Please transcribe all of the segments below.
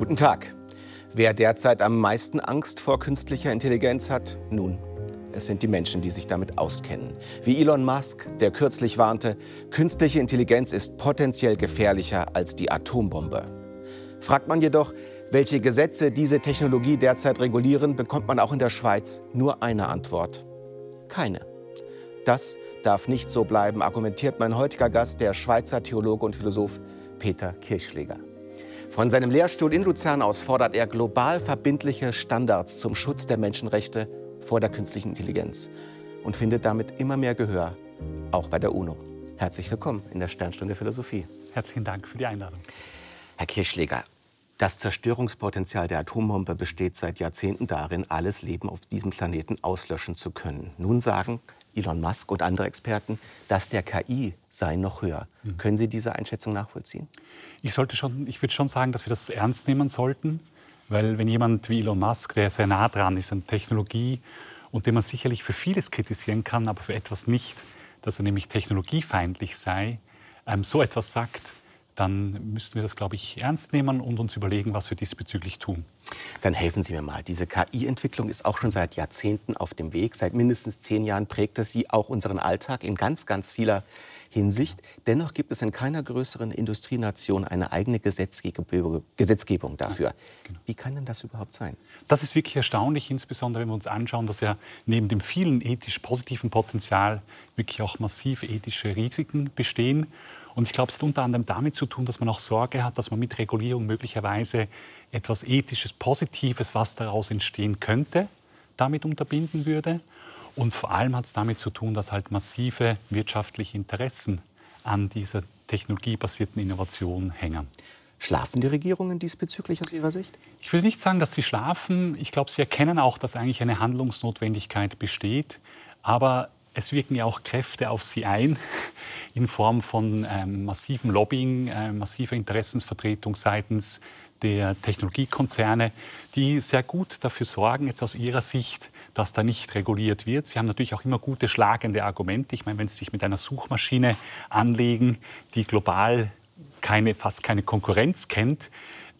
Guten Tag. Wer derzeit am meisten Angst vor künstlicher Intelligenz hat? Nun, es sind die Menschen, die sich damit auskennen. Wie Elon Musk, der kürzlich warnte, künstliche Intelligenz ist potenziell gefährlicher als die Atombombe. Fragt man jedoch, welche Gesetze diese Technologie derzeit regulieren, bekommt man auch in der Schweiz nur eine Antwort. Keine. Das darf nicht so bleiben, argumentiert mein heutiger Gast, der Schweizer Theologe und Philosoph Peter Kirchschläger. Von seinem Lehrstuhl in Luzern aus fordert er global verbindliche Standards zum Schutz der Menschenrechte vor der künstlichen Intelligenz und findet damit immer mehr Gehör, auch bei der UNO. Herzlich willkommen in der Sternstunde Philosophie. Herzlichen Dank für die Einladung. Herr Kirchschläger, das Zerstörungspotenzial der Atombombe besteht seit Jahrzehnten darin, alles Leben auf diesem Planeten auslöschen zu können. Nun sagen Elon Musk und andere Experten, dass der KI sei noch höher. Mhm. Können Sie diese Einschätzung nachvollziehen? Ich, sollte schon, ich würde schon sagen, dass wir das ernst nehmen sollten, weil wenn jemand wie Elon Musk, der sehr nah dran ist an Technologie und den man sicherlich für vieles kritisieren kann, aber für etwas nicht, dass er nämlich technologiefeindlich sei, ähm, so etwas sagt, dann müssten wir das, glaube ich, ernst nehmen und uns überlegen, was wir diesbezüglich tun. Dann helfen Sie mir mal. Diese KI-Entwicklung ist auch schon seit Jahrzehnten auf dem Weg. Seit mindestens zehn Jahren prägt es sie auch unseren Alltag in ganz, ganz vieler Hinsicht. Dennoch gibt es in keiner größeren Industrienation eine eigene Gesetzgebung dafür. Genau. Wie kann denn das überhaupt sein? Das ist wirklich erstaunlich, insbesondere wenn wir uns anschauen, dass ja neben dem vielen ethisch positiven Potenzial wirklich auch massive ethische Risiken bestehen. Und ich glaube, es hat unter anderem damit zu tun, dass man auch Sorge hat, dass man mit Regulierung möglicherweise etwas Ethisches, Positives, was daraus entstehen könnte, damit unterbinden würde. Und vor allem hat es damit zu tun, dass halt massive wirtschaftliche Interessen an dieser technologiebasierten Innovation hängen. Schlafen die Regierungen diesbezüglich aus Ihrer Sicht? Ich will nicht sagen, dass sie schlafen. Ich glaube, sie erkennen auch, dass eigentlich eine Handlungsnotwendigkeit besteht. Aber es wirken ja auch Kräfte auf sie ein in Form von ähm, massivem Lobbying, äh, massiver Interessensvertretung seitens der Technologiekonzerne, die sehr gut dafür sorgen, jetzt aus ihrer Sicht, dass da nicht reguliert wird. Sie haben natürlich auch immer gute schlagende Argumente. Ich meine, wenn Sie sich mit einer Suchmaschine anlegen, die global keine, fast keine Konkurrenz kennt,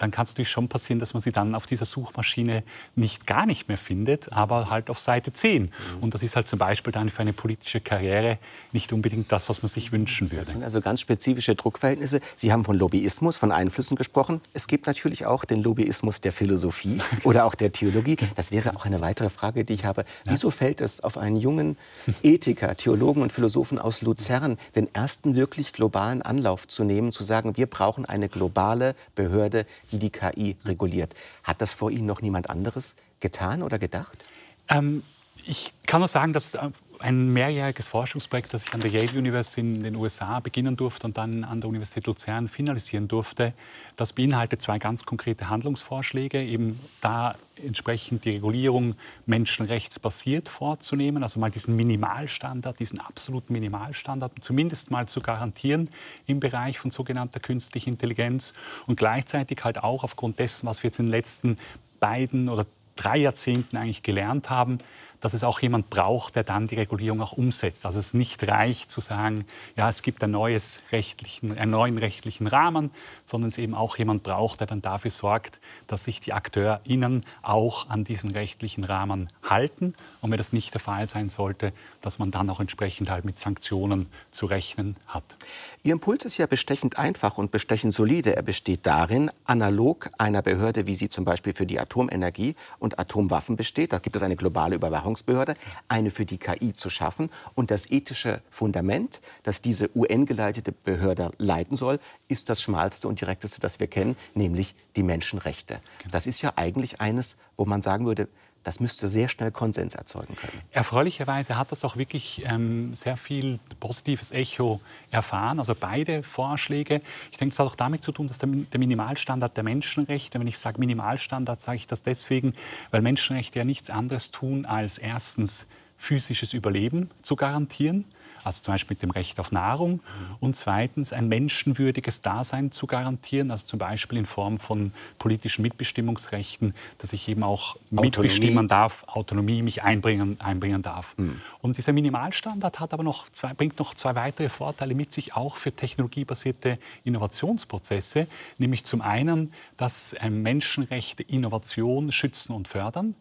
dann kann es natürlich schon passieren, dass man sie dann auf dieser Suchmaschine nicht gar nicht mehr findet, aber halt auf Seite 10. Mhm. Und das ist halt zum Beispiel dann für eine politische Karriere nicht unbedingt das, was man sich wünschen würde. Das sind also ganz spezifische Druckverhältnisse. Sie haben von Lobbyismus, von Einflüssen gesprochen. Es gibt natürlich auch den Lobbyismus der Philosophie oder auch der Theologie. Das wäre auch eine weitere Frage, die ich habe. Wieso fällt es auf einen jungen Ethiker, Theologen und Philosophen aus Luzern, den ersten wirklich globalen Anlauf zu nehmen, zu sagen, wir brauchen eine globale Behörde, die die KI reguliert. Hat das vor Ihnen noch niemand anderes getan oder gedacht? Ähm, ich kann nur sagen, dass äh, ein mehrjähriges Forschungsprojekt, das ich an der Yale University in den USA beginnen durfte und dann an der Universität Luzern finalisieren durfte, das beinhaltet zwei ganz konkrete Handlungsvorschläge, eben da entsprechend die Regulierung menschenrechtsbasiert vorzunehmen, also mal diesen Minimalstandard, diesen absoluten Minimalstandard zumindest mal zu garantieren im Bereich von sogenannter künstlicher Intelligenz und gleichzeitig halt auch aufgrund dessen, was wir jetzt in den letzten beiden oder drei Jahrzehnten eigentlich gelernt haben, dass es auch jemand braucht, der dann die Regulierung auch umsetzt. Also es nicht reicht zu sagen, ja, es gibt ein neues rechtlichen, einen neuen rechtlichen Rahmen, sondern es eben auch jemand braucht, der dann dafür sorgt, dass sich die AkteurInnen auch an diesen rechtlichen Rahmen halten. Und wenn das nicht der Fall sein sollte, dass man dann auch entsprechend halt mit Sanktionen zu rechnen hat. Ihr Impuls ist ja bestechend einfach und bestechend solide. Er besteht darin, analog einer Behörde, wie sie zum Beispiel für die Atomenergie und Atomwaffen besteht, da gibt es eine globale Überwachung, Überwachungsbehörde, eine für die KI zu schaffen. Und das ethische Fundament, das diese UN-geleitete Behörde leiten soll, ist das schmalste und direkteste, das wir kennen, nämlich die Menschenrechte. Genau. Das ist ja eigentlich eines, wo man sagen würde, das müsste sehr schnell Konsens erzeugen können. Erfreulicherweise hat das auch wirklich ähm, sehr viel positives Echo erfahren. Also beide Vorschläge. Ich denke, es hat auch damit zu tun, dass der, der Minimalstandard der Menschenrechte, wenn ich sage Minimalstandard, sage ich das deswegen, weil Menschenrechte ja nichts anderes tun, als erstens physisches Überleben zu garantieren. Also zum Beispiel mit dem Recht auf Nahrung. Und zweitens ein menschenwürdiges Dasein zu garantieren, also zum Beispiel in Form von politischen Mitbestimmungsrechten, dass ich eben auch Autonomie. mitbestimmen darf, Autonomie mich einbringen, einbringen darf. Mhm. Und dieser Minimalstandard hat aber noch zwei, bringt noch zwei weitere Vorteile mit sich, auch für technologiebasierte Innovationsprozesse, nämlich zum einen, dass Menschenrechte Innovation schützen und fördern.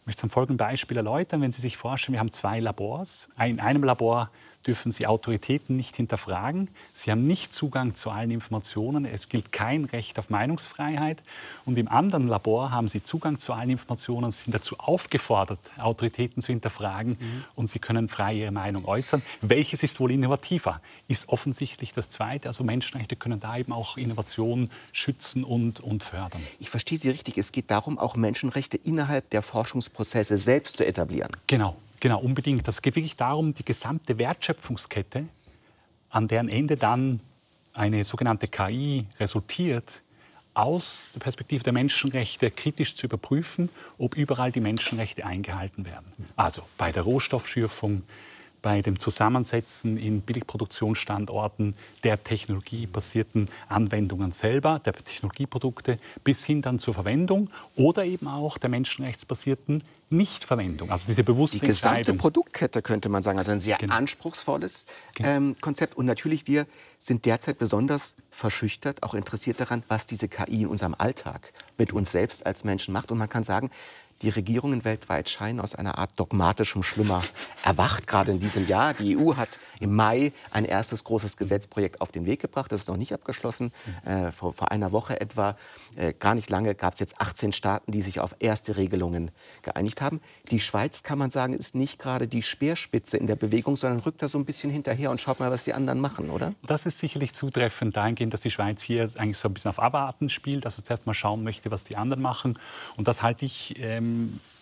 Ich möchte es am folgenden Beispiel erläutern. Wenn Sie sich vorstellen, wir haben zwei Labors. In einem Labor dürfen Sie Autoritäten nicht hinterfragen. Sie haben nicht Zugang zu allen Informationen. Es gilt kein Recht auf Meinungsfreiheit. Und im anderen Labor haben Sie Zugang zu allen Informationen, Sie sind dazu aufgefordert, Autoritäten zu hinterfragen mhm. und Sie können frei Ihre Meinung äußern. Welches ist wohl innovativer? Ist offensichtlich das Zweite. Also Menschenrechte können da eben auch Innovation schützen und, und fördern. Ich verstehe Sie richtig. Es geht darum, auch Menschenrechte innerhalb der Forschungsprozesse selbst zu etablieren. Genau. Genau, unbedingt. Es geht wirklich darum, die gesamte Wertschöpfungskette, an deren Ende dann eine sogenannte KI resultiert, aus der Perspektive der Menschenrechte kritisch zu überprüfen, ob überall die Menschenrechte eingehalten werden. Also bei der Rohstoffschürfung, bei dem Zusammensetzen in Billigproduktionsstandorten der technologiebasierten Anwendungen selber, der Technologieprodukte, bis hin dann zur Verwendung oder eben auch der menschenrechtsbasierten Nichtverwendung, also diese bewusste Die gesamte Produktkette könnte man sagen, also ein sehr genau. anspruchsvolles genau. ähm, Konzept. Und natürlich, wir sind derzeit besonders verschüchtert, auch interessiert daran, was diese KI in unserem Alltag mit uns selbst als Menschen macht. Und man kann sagen, die Regierungen weltweit scheinen aus einer Art dogmatischem Schlummer erwacht, gerade in diesem Jahr. Die EU hat im Mai ein erstes großes Gesetzprojekt auf den Weg gebracht. Das ist noch nicht abgeschlossen. Äh, vor, vor, einer Woche etwa, äh, gar nicht lange, gab es jetzt 18 Staaten, die sich auf erste Regelungen geeinigt haben. Die Schweiz, kann man sagen, ist nicht gerade die Speerspitze in der Bewegung, sondern rückt da so ein bisschen hinterher und schaut mal, was die anderen machen, oder? Das ist sicherlich zutreffend dahingehend, dass die Schweiz hier eigentlich so ein bisschen auf Abwarten spielt, also zuerst mal schauen möchte, was die anderen machen. Und das halte ich ähm,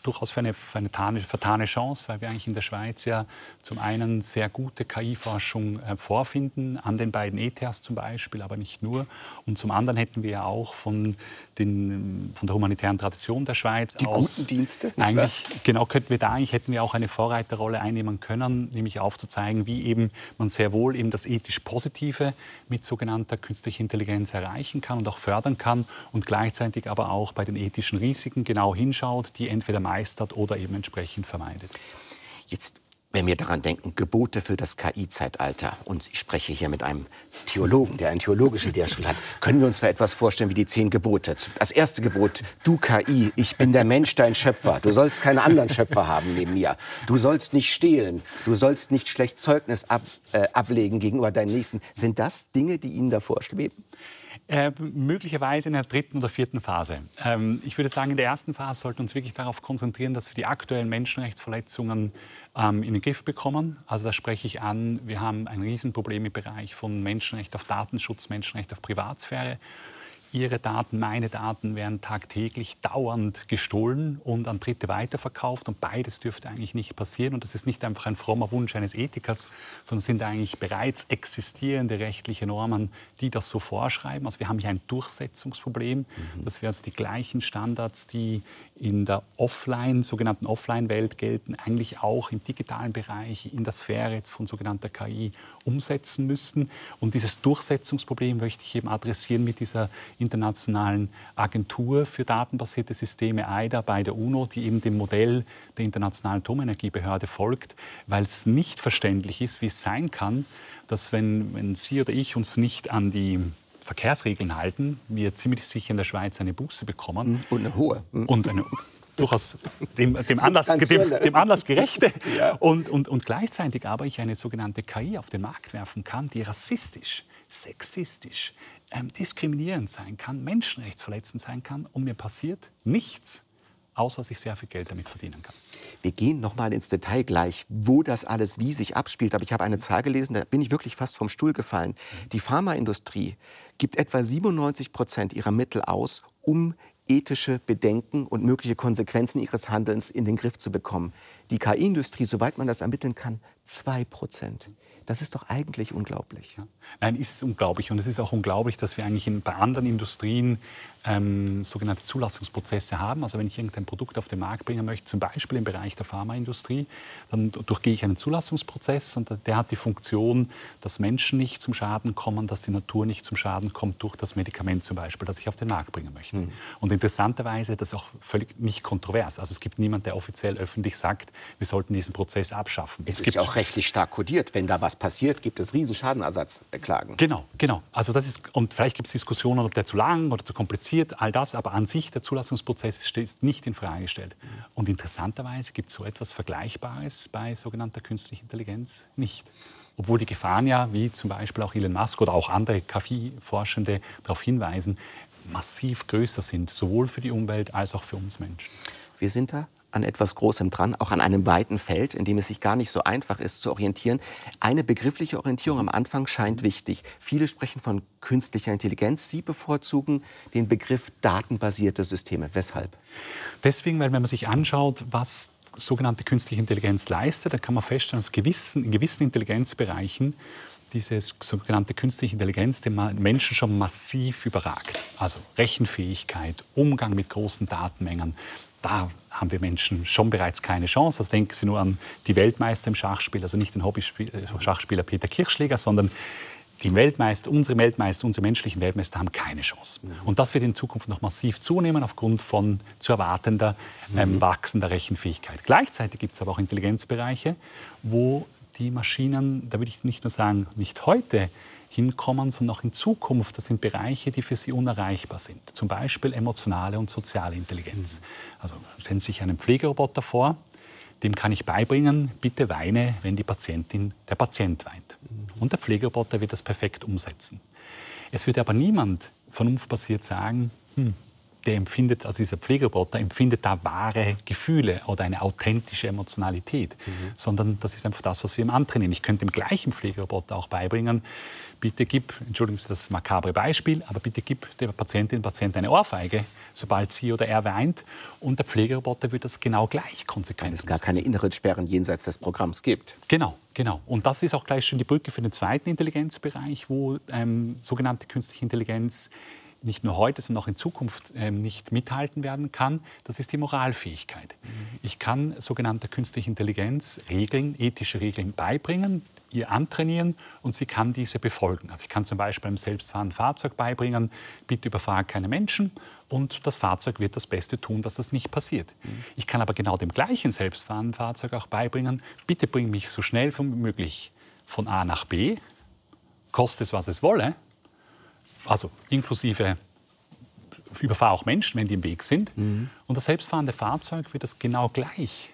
durchaus für eine, für eine tane, vertane Chance, weil wir eigentlich in der Schweiz ja zum einen sehr gute KI-Forschung äh, vorfinden, an den beiden ETHs zum Beispiel, aber nicht nur. Und zum anderen hätten wir ja auch von, den, von der humanitären Tradition der Schweiz Die aus... guten Dienste? Eigentlich, genau, könnten wir da eigentlich, hätten wir auch eine Vorreiterrolle einnehmen können, nämlich aufzuzeigen, wie eben man sehr wohl eben das ethisch Positive mit sogenannter künstlicher Intelligenz erreichen kann und auch fördern kann und gleichzeitig aber auch bei den ethischen Risiken genau hinschaut, die entweder meistert oder eben entsprechend vermeidet. Jetzt wenn wir daran denken, Gebote für das KI-Zeitalter, und ich spreche hier mit einem Theologen, der einen theologischen Lehrstuhl hat, können wir uns da etwas vorstellen wie die zehn Gebote. Das erste Gebot, du KI, ich bin der Mensch, dein Schöpfer. Du sollst keine anderen Schöpfer haben neben mir. Du sollst nicht stehlen. Du sollst nicht schlecht Zeugnis ab, äh, ablegen gegenüber deinen Nächsten. Sind das Dinge, die Ihnen davor schweben? Äh, möglicherweise in der dritten oder vierten Phase. Ähm, ich würde sagen, in der ersten Phase sollten wir uns wirklich darauf konzentrieren, dass wir die aktuellen Menschenrechtsverletzungen ähm, in den Griff bekommen. Also da spreche ich an, wir haben ein Riesenproblem im Bereich von Menschenrecht auf Datenschutz, Menschenrecht auf Privatsphäre. Ihre Daten, meine Daten werden tagtäglich dauernd gestohlen und an Dritte weiterverkauft. Und beides dürfte eigentlich nicht passieren. Und das ist nicht einfach ein frommer Wunsch eines Ethikers, sondern sind eigentlich bereits existierende rechtliche Normen, die das so vorschreiben. Also wir haben hier ein Durchsetzungsproblem, mhm. dass wir also die gleichen Standards, die in der Offline, sogenannten Offline-Welt gelten, eigentlich auch im digitalen Bereich, in der Sphäre jetzt von sogenannter KI umsetzen müssen. Und dieses Durchsetzungsproblem möchte ich eben adressieren mit dieser internationalen Agentur für datenbasierte Systeme AIDA bei der UNO, die eben dem Modell der Internationalen Atomenergiebehörde folgt, weil es nicht verständlich ist, wie es sein kann, dass wenn, wenn Sie oder ich uns nicht an die Verkehrsregeln halten, wir ziemlich sicher in der Schweiz eine Buße bekommen. Und eine hohe. Und eine durchaus dem, dem, Anlass, dem, dem Anlass gerechte. ja. und, und, und gleichzeitig aber ich eine sogenannte KI auf den Markt werfen kann, die rassistisch, sexistisch, ähm, diskriminierend sein kann, menschenrechtsverletzend sein kann und mir passiert nichts außer dass ich sehr viel Geld damit verdienen kann. Wir gehen noch mal ins Detail gleich, wo das alles wie sich abspielt. Aber ich habe eine Zahl gelesen, da bin ich wirklich fast vom Stuhl gefallen. Die Pharmaindustrie gibt etwa 97 Prozent ihrer Mittel aus, um ethische Bedenken und mögliche Konsequenzen ihres Handelns in den Griff zu bekommen. Die KI-Industrie, soweit man das ermitteln kann, 2 Prozent. Das ist doch eigentlich unglaublich. Nein, ist unglaublich. Und es ist auch unglaublich, dass wir eigentlich in, bei anderen Industrien ähm, sogenannte Zulassungsprozesse haben. Also wenn ich irgendein Produkt auf den Markt bringen möchte, zum Beispiel im Bereich der Pharmaindustrie, dann durchgehe ich einen Zulassungsprozess und der hat die Funktion, dass Menschen nicht zum Schaden kommen, dass die Natur nicht zum Schaden kommt durch das Medikament zum Beispiel, das ich auf den Markt bringen möchte. Mhm. Und interessanterweise, das ist auch völlig nicht kontrovers. Also es gibt niemanden, der offiziell öffentlich sagt, wir sollten diesen Prozess abschaffen. Es, es ist ja auch rechtlich stark kodiert. Wenn da was passiert, gibt es riesen Schadenersatzbeklagen. Genau, genau. Also das ist, und vielleicht gibt es Diskussionen, ob der zu lang oder zu kompliziert, all das, aber an sich der Zulassungsprozess steht nicht in Frage gestellt. Und interessanterweise gibt es so etwas Vergleichbares bei sogenannter künstlicher Intelligenz nicht. Obwohl die Gefahren ja, wie zum Beispiel auch Elon Musk oder auch andere KI-Forschende darauf hinweisen, massiv größer sind, sowohl für die Umwelt als auch für uns Menschen. Wir sind da an etwas Großem dran, auch an einem weiten Feld, in dem es sich gar nicht so einfach ist zu orientieren. Eine begriffliche Orientierung am Anfang scheint wichtig. Viele sprechen von künstlicher Intelligenz. Sie bevorzugen den Begriff datenbasierte Systeme. Weshalb? Deswegen, weil wenn man sich anschaut, was sogenannte künstliche Intelligenz leistet, dann kann man feststellen, dass in gewissen Intelligenzbereichen diese sogenannte künstliche Intelligenz den Menschen schon massiv überragt. Also Rechenfähigkeit, Umgang mit großen Datenmengen, da haben wir Menschen schon bereits keine Chance. Also denken Sie nur an die Weltmeister im Schachspiel, also nicht den Hobby-Schachspieler Peter Kirchschläger, sondern die Weltmeister, unsere Weltmeister, unsere menschlichen Weltmeister haben keine Chance. Und das wird in Zukunft noch massiv zunehmen aufgrund von zu erwartender ähm, wachsender Rechenfähigkeit. Gleichzeitig gibt es aber auch Intelligenzbereiche, wo die Maschinen, da würde ich nicht nur sagen, nicht heute hinkommen, sondern auch in Zukunft. Das sind Bereiche, die für sie unerreichbar sind. Zum Beispiel emotionale und soziale Intelligenz. Also stellen Sie sich einen Pflegeroboter vor, dem kann ich beibringen, bitte weine, wenn die Patientin, der Patient weint. Und der Pflegeroboter wird das perfekt umsetzen. Es wird aber niemand vernunftbasiert sagen, hm, der empfindet, also dieser Pflegeroboter empfindet da wahre Gefühle oder eine authentische Emotionalität, mhm. sondern das ist einfach das, was wir ihm antrainieren. Ich könnte dem gleichen Pflegeroboter auch beibringen, bitte gib, entschuldigen Sie das makabre Beispiel, aber bitte gib der Patientin und Patient eine Ohrfeige, sobald sie oder er weint und der Pflegeroboter wird das genau gleich konsequent Weil es gar keine inneren Sperren jenseits des Programms gibt. Genau, genau. Und das ist auch gleich schon die Brücke für den zweiten Intelligenzbereich, wo ähm, sogenannte künstliche Intelligenz nicht nur heute, sondern auch in Zukunft ähm, nicht mithalten werden kann, das ist die Moralfähigkeit. Mhm. Ich kann sogenannte künstliche Intelligenz Regeln, ethische Regeln beibringen, ihr antrainieren und sie kann diese befolgen. Also ich kann zum Beispiel einem selbstfahrenden Fahrzeug beibringen, bitte überfahre keine Menschen und das Fahrzeug wird das Beste tun, dass das nicht passiert. Mhm. Ich kann aber genau dem gleichen selbstfahrenden Fahrzeug auch beibringen, bitte bring mich so schnell wie möglich von A nach B, koste es, was es wolle, also inklusive überfahre auch Menschen, wenn die im Weg sind. Mhm. Und das selbstfahrende Fahrzeug wird das genau gleich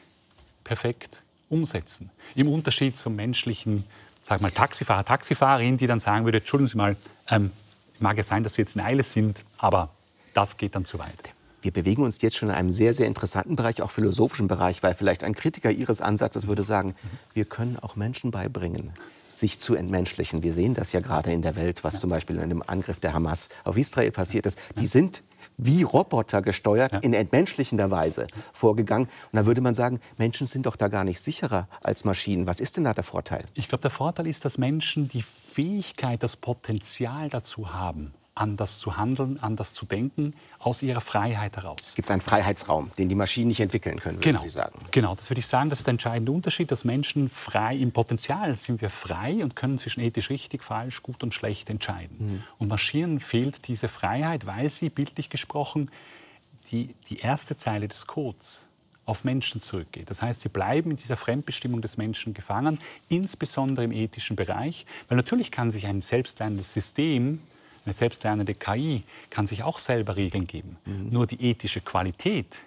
perfekt umsetzen. Im Unterschied zum menschlichen, sag mal, Taxifahrer, Taxifahrerin, die dann sagen würde, entschuldigen Sie mal, ähm, mag es sein, dass Sie jetzt in Eile sind, aber das geht dann zu weit. Wir bewegen uns jetzt schon in einem sehr, sehr interessanten Bereich, auch philosophischen Bereich, weil vielleicht ein Kritiker Ihres Ansatzes würde sagen, wir können auch Menschen beibringen, sich zu entmenschlichen. Wir sehen das ja gerade in der Welt, was zum Beispiel in dem Angriff der Hamas auf Israel passiert ist. Die sind wie Roboter gesteuert ja. in entmenschlichender Weise vorgegangen. Und da würde man sagen, Menschen sind doch da gar nicht sicherer als Maschinen. Was ist denn da der Vorteil? Ich glaube, der Vorteil ist, dass Menschen die Fähigkeit, das Potenzial dazu haben, anders zu handeln, anders zu denken, aus ihrer Freiheit heraus. Gibt es einen Freiheitsraum, den die Maschinen nicht entwickeln können, genau. Sie sagen? Genau, das würde ich sagen, das ist der entscheidende Unterschied, dass Menschen frei, im Potenzial sind wir frei und können zwischen ethisch richtig, falsch, gut und schlecht entscheiden. Mhm. Und Maschinen fehlt diese Freiheit, weil sie, bildlich gesprochen, die, die erste Zeile des Codes auf Menschen zurückgeht. Das heißt, wir bleiben in dieser Fremdbestimmung des Menschen gefangen, insbesondere im ethischen Bereich, weil natürlich kann sich ein selbstlernendes System eine selbstlernende KI kann sich auch selber Regeln geben. Mhm. Nur die ethische Qualität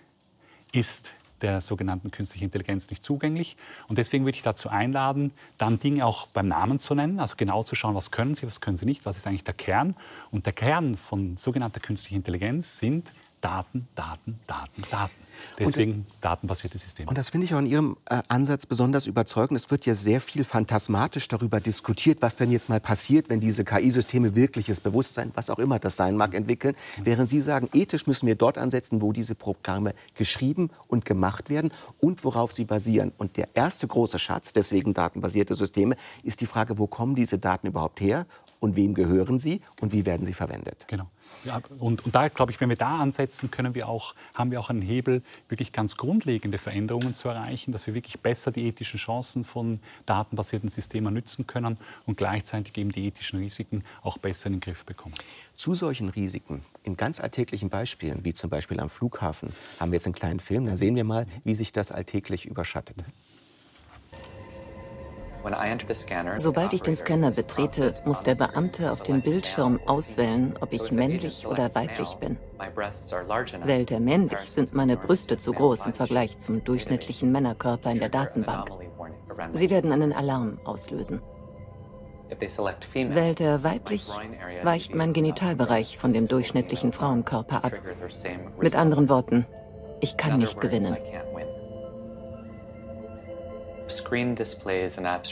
ist der sogenannten künstlichen Intelligenz nicht zugänglich. Und deswegen würde ich dazu einladen, dann Dinge auch beim Namen zu nennen, also genau zu schauen, was können sie, was können sie nicht, was ist eigentlich der Kern. Und der Kern von sogenannter künstlicher Intelligenz sind Daten, Daten, Daten, Daten. Deswegen und, datenbasierte Systeme. Und das finde ich auch in Ihrem äh, Ansatz besonders überzeugend. Es wird ja sehr viel phantasmatisch darüber diskutiert, was denn jetzt mal passiert, wenn diese KI-Systeme wirkliches Bewusstsein, was auch immer das sein mag, entwickeln. Während Sie sagen, ethisch müssen wir dort ansetzen, wo diese Programme geschrieben und gemacht werden und worauf sie basieren. Und der erste große Schatz, deswegen datenbasierte Systeme, ist die Frage, wo kommen diese Daten überhaupt her und wem gehören sie und wie werden sie verwendet. Genau. Ja, und, und da glaube ich, wenn wir da ansetzen, können wir auch, haben wir auch einen Hebel, wirklich ganz grundlegende Veränderungen zu erreichen, dass wir wirklich besser die ethischen Chancen von datenbasierten Systemen nützen können und gleichzeitig eben die ethischen Risiken auch besser in den Griff bekommen. Zu solchen Risiken in ganz alltäglichen Beispielen, wie zum Beispiel am Flughafen, haben wir jetzt einen kleinen Film. Da sehen wir mal, wie sich das alltäglich überschattet. Sobald ich den Scanner betrete, muss der Beamte auf dem Bildschirm auswählen, ob ich männlich oder weiblich bin. Wählt er männlich, sind meine Brüste zu groß im Vergleich zum durchschnittlichen Männerkörper in der Datenbank. Sie werden einen Alarm auslösen. Wählt er weiblich, weicht mein Genitalbereich von dem durchschnittlichen Frauenkörper ab. Mit anderen Worten, ich kann nicht gewinnen.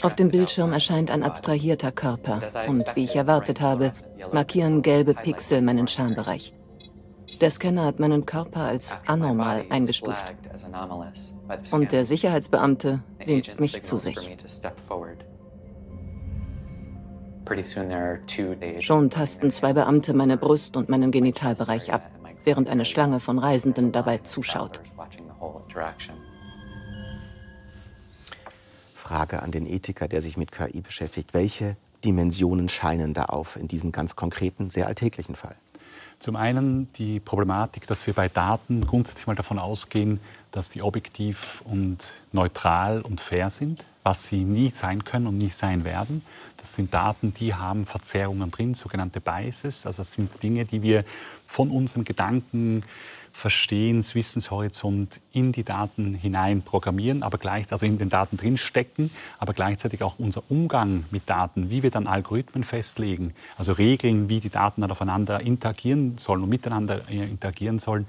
Auf dem Bildschirm erscheint ein abstrahierter Körper und, wie ich erwartet habe, markieren gelbe Pixel meinen Schambereich. Der Scanner hat meinen Körper als anormal eingestuft. Und der Sicherheitsbeamte winkt mich zu sich. Schon tasten zwei Beamte meine Brust und meinen Genitalbereich ab, während eine Schlange von Reisenden dabei zuschaut. Frage an den Ethiker, der sich mit KI beschäftigt. Welche Dimensionen scheinen da auf in diesem ganz konkreten, sehr alltäglichen Fall? Zum einen die Problematik, dass wir bei Daten grundsätzlich mal davon ausgehen, dass die objektiv und neutral und fair sind, was sie nie sein können und nie sein werden. Das sind Daten, die haben Verzerrungen drin, sogenannte Biases. Also das sind Dinge, die wir von unserem Gedanken Verstehens, Wissenshorizont in die Daten hinein programmieren, aber gleich, also in den Daten drin stecken, aber gleichzeitig auch unser Umgang mit Daten, wie wir dann Algorithmen festlegen, also Regeln, wie die Daten dann aufeinander interagieren sollen und miteinander äh, interagieren sollen,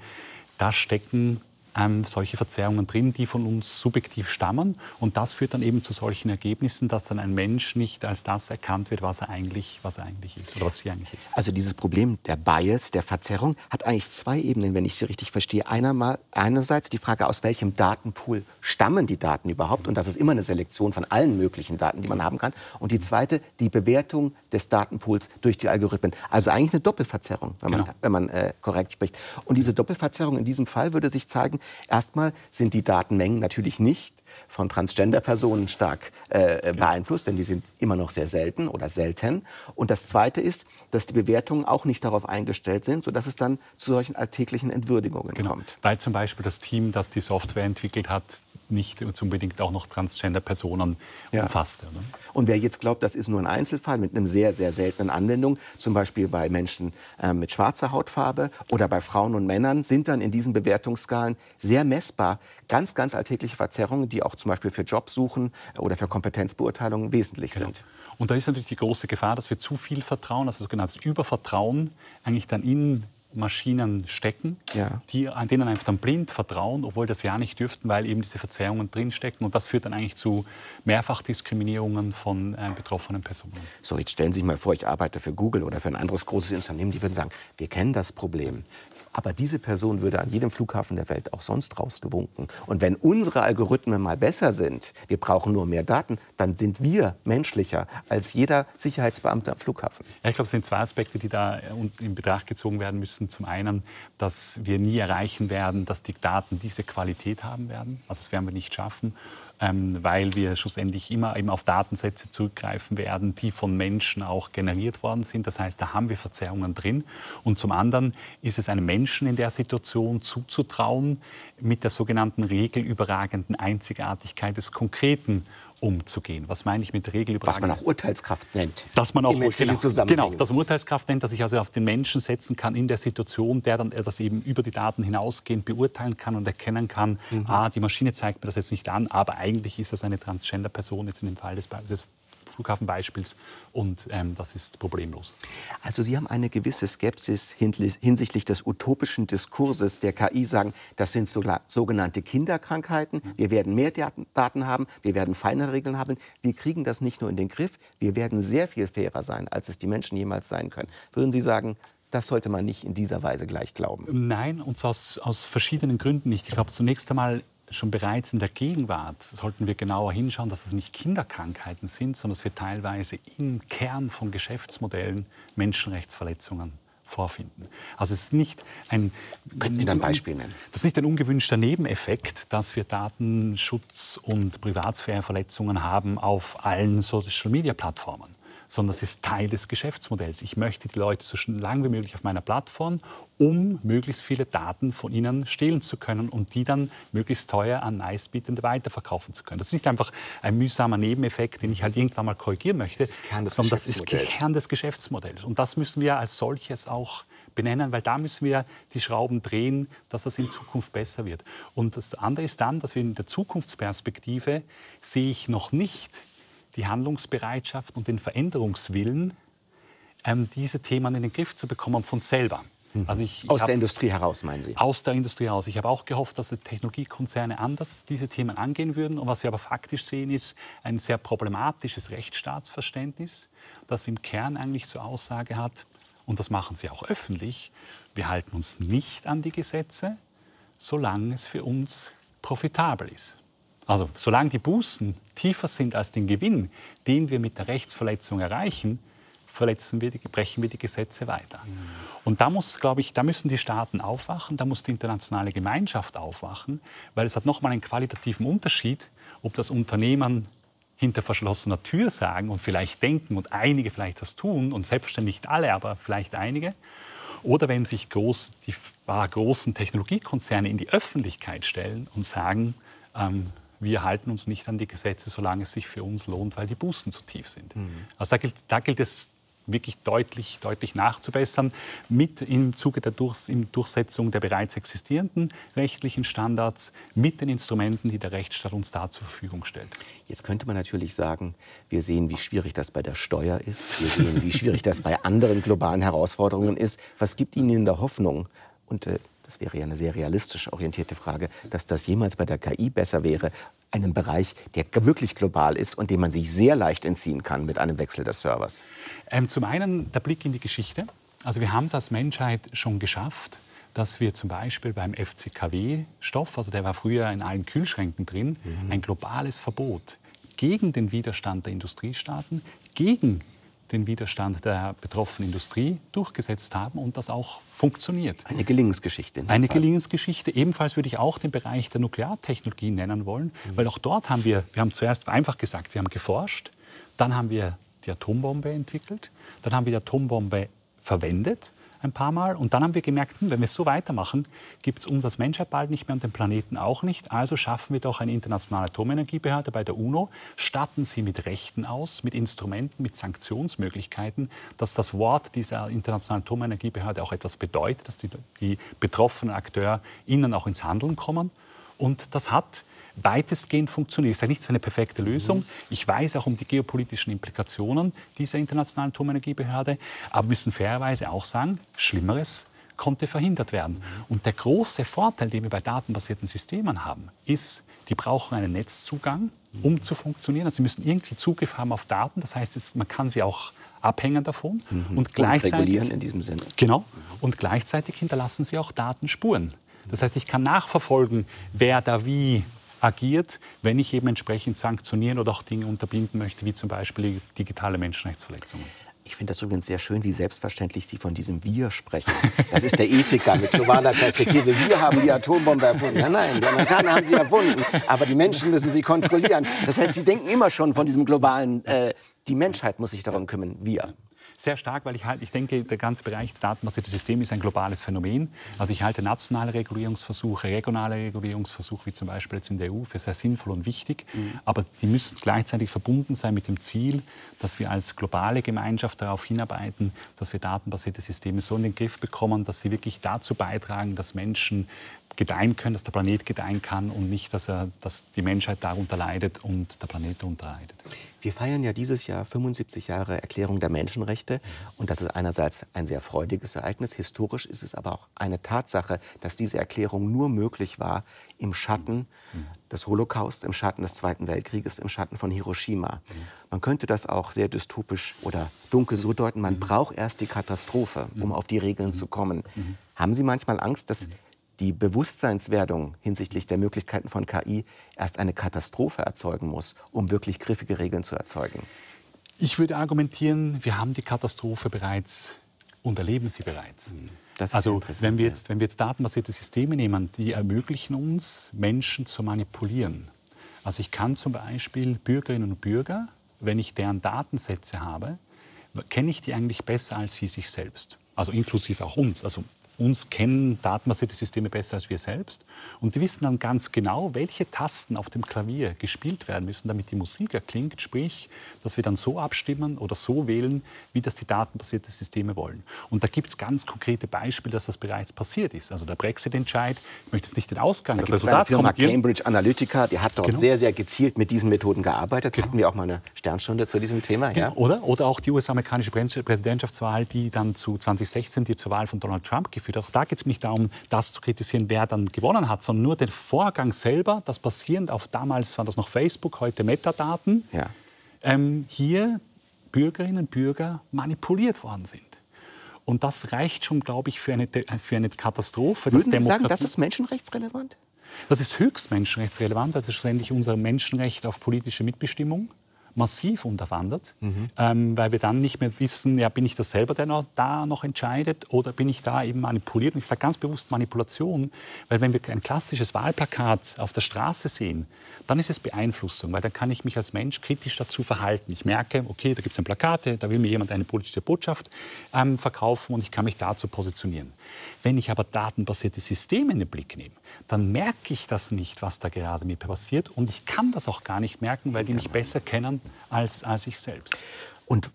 da stecken ähm, solche Verzerrungen drin, die von uns subjektiv stammen. Und das führt dann eben zu solchen Ergebnissen, dass dann ein Mensch nicht als das erkannt wird, was er eigentlich, was er eigentlich ist oder was sie eigentlich ist. Also dieses Problem der Bias, der Verzerrung, hat eigentlich zwei Ebenen, wenn ich sie richtig verstehe. Einer einerseits die Frage, aus welchem Datenpool stammen die Daten überhaupt? Und das ist immer eine Selektion von allen möglichen Daten, die man haben kann. Und die zweite, die Bewertung des Datenpools durch die Algorithmen. Also eigentlich eine Doppelverzerrung, wenn man, genau. wenn man äh, korrekt spricht. Und diese Doppelverzerrung in diesem Fall würde sich zeigen, Erstmal sind die Datenmengen natürlich nicht von Transgender-Personen stark äh, beeinflusst, denn die sind immer noch sehr selten oder selten. Und das Zweite ist, dass die Bewertungen auch nicht darauf eingestellt sind, sodass es dann zu solchen alltäglichen Entwürdigungen genau. kommt. Weil zum Beispiel das Team, das die Software entwickelt hat, nicht unbedingt auch noch Transgender-Personen ja. umfasste. Ne? Und wer jetzt glaubt, das ist nur ein Einzelfall mit einer sehr, sehr seltenen Anwendung, zum Beispiel bei Menschen äh, mit schwarzer Hautfarbe oder bei Frauen und Männern, sind dann in diesen Bewertungsskalen sehr messbar ganz, ganz alltägliche Verzerrungen, die auch zum Beispiel für Jobsuchen oder für Kompetenzbeurteilungen wesentlich genau. sind. Und da ist natürlich die große Gefahr, dass wir zu viel Vertrauen, also sogenanntes Übervertrauen, eigentlich dann in Maschinen stecken, ja. die, an denen einfach dann blind vertrauen, obwohl das ja nicht dürften, weil eben diese Verzerrungen drinstecken. Und das führt dann eigentlich zu Mehrfachdiskriminierungen von äh, betroffenen Personen. So, jetzt stellen Sie sich mal vor, ich arbeite für Google oder für ein anderes großes Unternehmen, die würden sagen, wir kennen das Problem. Aber diese Person würde an jedem Flughafen der Welt auch sonst rausgewunken. Und wenn unsere Algorithmen mal besser sind, wir brauchen nur mehr Daten, dann sind wir menschlicher als jeder Sicherheitsbeamte am Flughafen. Ja, ich glaube, es sind zwei Aspekte, die da äh, in Betracht gezogen werden müssen. Zum einen, dass wir nie erreichen werden, dass die Daten diese Qualität haben werden. Also das werden wir nicht schaffen ähm, weil wir schlussendlich immer eben auf Datensätze zurückgreifen werden, die von Menschen auch generiert worden sind. Das heißt, da haben wir Verzerrungen drin. Und zum anderen ist es einem Menschen in der Situation zuzutrauen, mit der sogenannten regelüberragenden Einzigartigkeit des Konkreten umzugehen. Was meine ich mit Regelübertragung? Was man auch Urteilskraft nennt. Dass man auch genau, genau, dass man Urteilskraft nennt, dass ich also auf den Menschen setzen kann in der Situation, der dann das eben über die Daten hinausgehend beurteilen kann und erkennen kann, mhm. ah, die Maschine zeigt mir das jetzt nicht an, aber eigentlich ist das eine Transgender-Person jetzt in dem Fall des, des Flughafenbeispiels und ähm, das ist problemlos. Also Sie haben eine gewisse Skepsis hinsichtlich des utopischen Diskurses der KI, sagen, das sind sogenannte Kinderkrankheiten, wir werden mehr Daten haben, wir werden feinere Regeln haben, wir kriegen das nicht nur in den Griff, wir werden sehr viel fairer sein, als es die Menschen jemals sein können. Würden Sie sagen, das sollte man nicht in dieser Weise gleich glauben. Nein, und zwar aus, aus verschiedenen Gründen nicht. Ich glaube, zunächst einmal schon bereits in der Gegenwart sollten wir genauer hinschauen, dass das nicht Kinderkrankheiten sind, sondern dass wir teilweise im Kern von Geschäftsmodellen Menschenrechtsverletzungen vorfinden. Also es ist nicht ein, Könnten Sie ein Beispiel nennen? Das ist nicht ein ungewünschter Nebeneffekt, dass wir Datenschutz- und Privatsphäreverletzungen haben auf allen Social-Media-Plattformen sondern es ist Teil des Geschäftsmodells. Ich möchte die Leute so lang wie möglich auf meiner Plattform, um möglichst viele Daten von ihnen stehlen zu können und die dann möglichst teuer an Nicebietende weiterverkaufen zu können. Das ist nicht einfach ein mühsamer Nebeneffekt, den ich halt irgendwann mal korrigieren möchte, das sondern das ist Kern des Geschäftsmodells. Und das müssen wir als solches auch benennen, weil da müssen wir die Schrauben drehen, dass das in Zukunft besser wird. Und das andere ist dann, dass wir in der Zukunftsperspektive sehe ich noch nicht die Handlungsbereitschaft und den Veränderungswillen, ähm, diese Themen in den Griff zu bekommen von selber. Mhm. Also ich, ich aus hab, der Industrie heraus, meinen Sie? Aus der Industrie heraus. Ich habe auch gehofft, dass die Technologiekonzerne anders diese Themen angehen würden. Und was wir aber faktisch sehen, ist ein sehr problematisches Rechtsstaatsverständnis, das im Kern eigentlich zur Aussage hat, und das machen sie auch öffentlich, wir halten uns nicht an die Gesetze, solange es für uns profitabel ist. Also solange die Bußen tiefer sind als den Gewinn, den wir mit der Rechtsverletzung erreichen, verletzen wir die, brechen wir die Gesetze weiter. Und da muss, glaube ich, da müssen die Staaten aufwachen, da muss die internationale Gemeinschaft aufwachen, weil es hat nochmal einen qualitativen Unterschied, ob das Unternehmen hinter verschlossener Tür sagen und vielleicht denken und einige vielleicht das tun und selbstverständlich nicht alle, aber vielleicht einige. Oder wenn sich groß, die großen Technologiekonzerne in die Öffentlichkeit stellen und sagen, ähm, wir halten uns nicht an die Gesetze, solange es sich für uns lohnt, weil die Bußen zu tief sind. Mhm. Also da gilt, da gilt es wirklich deutlich, deutlich nachzubessern, mit im Zuge der Durch, in Durchsetzung der bereits existierenden rechtlichen Standards, mit den Instrumenten, die der Rechtsstaat uns da zur Verfügung stellt. Jetzt könnte man natürlich sagen, wir sehen, wie schwierig das bei der Steuer ist, wir sehen, wie schwierig das bei anderen globalen Herausforderungen ist. Was gibt Ihnen in der Hoffnung? Und äh, das wäre ja eine sehr realistisch orientierte Frage, dass das jemals bei der KI besser wäre, einen Bereich, der wirklich global ist und dem man sich sehr leicht entziehen kann mit einem Wechsel des Servers? Ähm, zum einen der Blick in die Geschichte. Also wir haben es als Menschheit schon geschafft, dass wir zum Beispiel beim FCKW-Stoff, also der war früher in allen Kühlschränken drin, mhm. ein globales Verbot gegen den Widerstand der Industriestaaten, gegen den Widerstand der betroffenen Industrie durchgesetzt haben und das auch funktioniert. Eine Gelingensgeschichte. Eine Fall. Gelingensgeschichte. Ebenfalls würde ich auch den Bereich der Nukleartechnologie nennen wollen, mhm. weil auch dort haben wir, wir haben zuerst einfach gesagt, wir haben geforscht, dann haben wir die Atombombe entwickelt, dann haben wir die Atombombe verwendet ein paar Mal. Und dann haben wir gemerkt, hm, wenn wir so weitermachen, gibt es uns als Menschheit bald nicht mehr und den Planeten auch nicht. Also schaffen wir doch eine internationale Atomenergiebehörde bei der UNO, statten sie mit Rechten aus, mit Instrumenten, mit Sanktionsmöglichkeiten, dass das Wort dieser internationalen Atomenergiebehörde auch etwas bedeutet, dass die, die betroffenen Akteure innen auch ins Handeln kommen. Und das hat weitestgehend funktioniert. Es ist ja nicht eine perfekte Lösung. Ich weiß auch um die geopolitischen Implikationen dieser internationalen Atomenergiebehörde, aber müssen fairerweise auch sagen, Schlimmeres konnte verhindert werden. Und der große Vorteil, den wir bei datenbasierten Systemen haben, ist, die brauchen einen Netzzugang, um zu funktionieren. Also sie müssen irgendwie Zugriff haben auf Daten. Das heißt, es, man kann sie auch abhängen davon. Mhm. Und, gleichzeitig, und regulieren in diesem Sinne. Genau. Und gleichzeitig hinterlassen sie auch Datenspuren. Das heißt, ich kann nachverfolgen, wer da wie agiert, wenn ich eben entsprechend sanktionieren oder auch Dinge unterbinden möchte, wie zum Beispiel digitale Menschenrechtsverletzungen. Ich finde das übrigens sehr schön, wie selbstverständlich Sie von diesem Wir sprechen. Das ist der Ethiker mit globaler Perspektive. Wir haben die Atombombe erfunden. Nein, nein, die Amerikaner haben sie erfunden. Aber die Menschen müssen sie kontrollieren. Das heißt, Sie denken immer schon von diesem globalen, äh, die Menschheit muss sich darum kümmern. Wir sehr stark, weil ich, halt, ich denke, der ganze Bereich des datenbasierten Systems ist ein globales Phänomen. Also ich halte nationale Regulierungsversuche, regionale Regulierungsversuche, wie zum Beispiel jetzt in der EU, für sehr sinnvoll und wichtig. Mhm. Aber die müssen gleichzeitig verbunden sein mit dem Ziel, dass wir als globale Gemeinschaft darauf hinarbeiten, dass wir datenbasierte Systeme so in den Griff bekommen, dass sie wirklich dazu beitragen, dass Menschen gedeihen können, dass der Planet gedeihen kann und nicht, dass, er, dass die Menschheit darunter leidet und der Planet darunter leidet. Wir feiern ja dieses Jahr 75 Jahre Erklärung der Menschenrechte. Und das ist einerseits ein sehr freudiges Ereignis. Historisch ist es aber auch eine Tatsache, dass diese Erklärung nur möglich war im Schatten des Holocaust, im Schatten des Zweiten Weltkrieges, im Schatten von Hiroshima. Man könnte das auch sehr dystopisch oder dunkel so deuten, man braucht erst die Katastrophe, um auf die Regeln zu kommen. Haben Sie manchmal Angst, dass die Bewusstseinswerdung hinsichtlich der Möglichkeiten von KI erst eine Katastrophe erzeugen muss, um wirklich griffige Regeln zu erzeugen? Ich würde argumentieren, wir haben die Katastrophe bereits und erleben sie bereits. also wenn wir, jetzt, wenn wir jetzt datenbasierte Systeme nehmen, die ermöglichen uns, Menschen zu manipulieren. Also ich kann zum Beispiel Bürgerinnen und Bürger, wenn ich deren Datensätze habe, kenne ich die eigentlich besser als sie sich selbst. Also inklusive auch uns. Also uns kennen datenbasierte Systeme besser als wir selbst. Und die wissen dann ganz genau, welche Tasten auf dem Klavier gespielt werden müssen, damit die Musik erklingt. Sprich, dass wir dann so abstimmen oder so wählen, wie das die datenbasierten Systeme wollen. Und da gibt es ganz konkrete Beispiele, dass das bereits passiert ist. Also der Brexit-Entscheid, ich möchte jetzt nicht den Ausgang, da das Resultat Firma Cambridge Analytica, die hat dort genau. sehr, sehr gezielt mit diesen Methoden gearbeitet. Genau. Hatten wir auch mal eine Sternstunde zu diesem Thema. Genau. Ja. Oder, oder auch die US-amerikanische Präsidentschaftswahl, die dann zu 2016 die zur Wahl von Donald Trump geführt geführt. Auch da geht es nicht darum, das zu kritisieren, wer dann gewonnen hat, sondern nur den Vorgang selber, das basierend auf damals war das noch Facebook, heute Metadaten, ja. ähm, hier Bürgerinnen und Bürger manipuliert worden sind. Und das reicht schon, glaube ich, für eine, für eine Katastrophe. Würden Sie sagen, das ist menschenrechtsrelevant? Das ist höchst menschenrechtsrelevant. Das ist schlussendlich unser Menschenrecht auf politische Mitbestimmung massiv unterwandert, mhm. ähm, weil wir dann nicht mehr wissen, ja, bin ich das selber, der noch, da noch entscheidet oder bin ich da eben manipuliert. Und ich sage ganz bewusst Manipulation, weil wenn wir ein klassisches Wahlplakat auf der Straße sehen, dann ist es Beeinflussung, weil dann kann ich mich als Mensch kritisch dazu verhalten. Ich merke, okay, da gibt es ein Plakat, da will mir jemand eine politische Botschaft ähm, verkaufen und ich kann mich dazu positionieren. Wenn ich aber datenbasierte Systeme in den Blick nehme, dann merke ich das nicht, was da gerade mit mir passiert und ich kann das auch gar nicht merken, weil die mich besser kennen als, als ich selbst. Und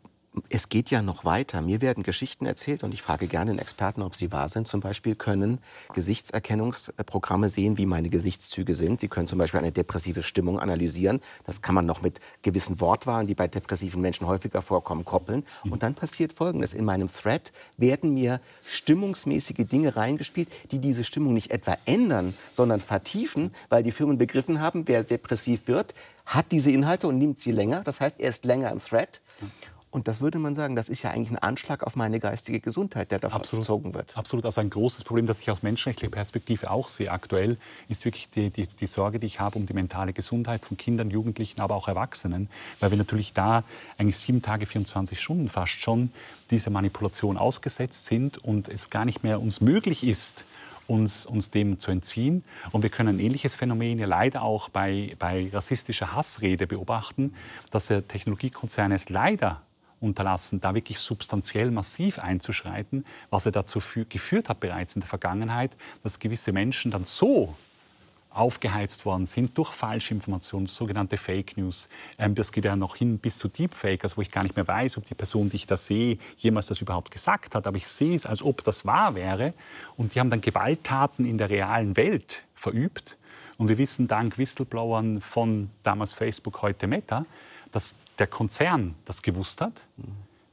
es geht ja noch weiter. Mir werden Geschichten erzählt und ich frage gerne den Experten, ob sie wahr sind. Zum Beispiel können Gesichtserkennungsprogramme sehen, wie meine Gesichtszüge sind. Sie können zum Beispiel eine depressive Stimmung analysieren. Das kann man noch mit gewissen Wortwahlen, die bei depressiven Menschen häufiger vorkommen, koppeln. Und dann passiert Folgendes. In meinem Thread werden mir stimmungsmäßige Dinge reingespielt, die diese Stimmung nicht etwa ändern, sondern vertiefen, weil die Firmen begriffen haben, wer depressiv wird, hat diese Inhalte und nimmt sie länger. Das heißt, er ist länger im Thread. Und das würde man sagen, das ist ja eigentlich ein Anschlag auf meine geistige Gesundheit, der davon gezogen wird. Absolut. Also ein großes Problem, das ich aus menschenrechtlicher Perspektive auch sehe aktuell, ist wirklich die, die, die, Sorge, die ich habe um die mentale Gesundheit von Kindern, Jugendlichen, aber auch Erwachsenen. Weil wir natürlich da eigentlich sieben Tage, 24 Stunden fast schon dieser Manipulation ausgesetzt sind und es gar nicht mehr uns möglich ist, uns, uns dem zu entziehen. Und wir können ein ähnliches Phänomen ja leider auch bei, bei rassistischer Hassrede beobachten, dass Technologiekonzerne es leider unterlassen, da wirklich substanziell massiv einzuschreiten, was er dazu geführt hat bereits in der Vergangenheit, dass gewisse Menschen dann so aufgeheizt worden sind durch Falschinformationen, sogenannte Fake News. Ähm, das geht ja noch hin bis zu Deepfake, also wo ich gar nicht mehr weiß, ob die Person, die ich da sehe, jemals das überhaupt gesagt hat. Aber ich sehe es, als ob das wahr wäre. Und die haben dann Gewalttaten in der realen Welt verübt. Und wir wissen dank Whistleblowern von damals Facebook, heute Meta, dass der Konzern das gewusst hat,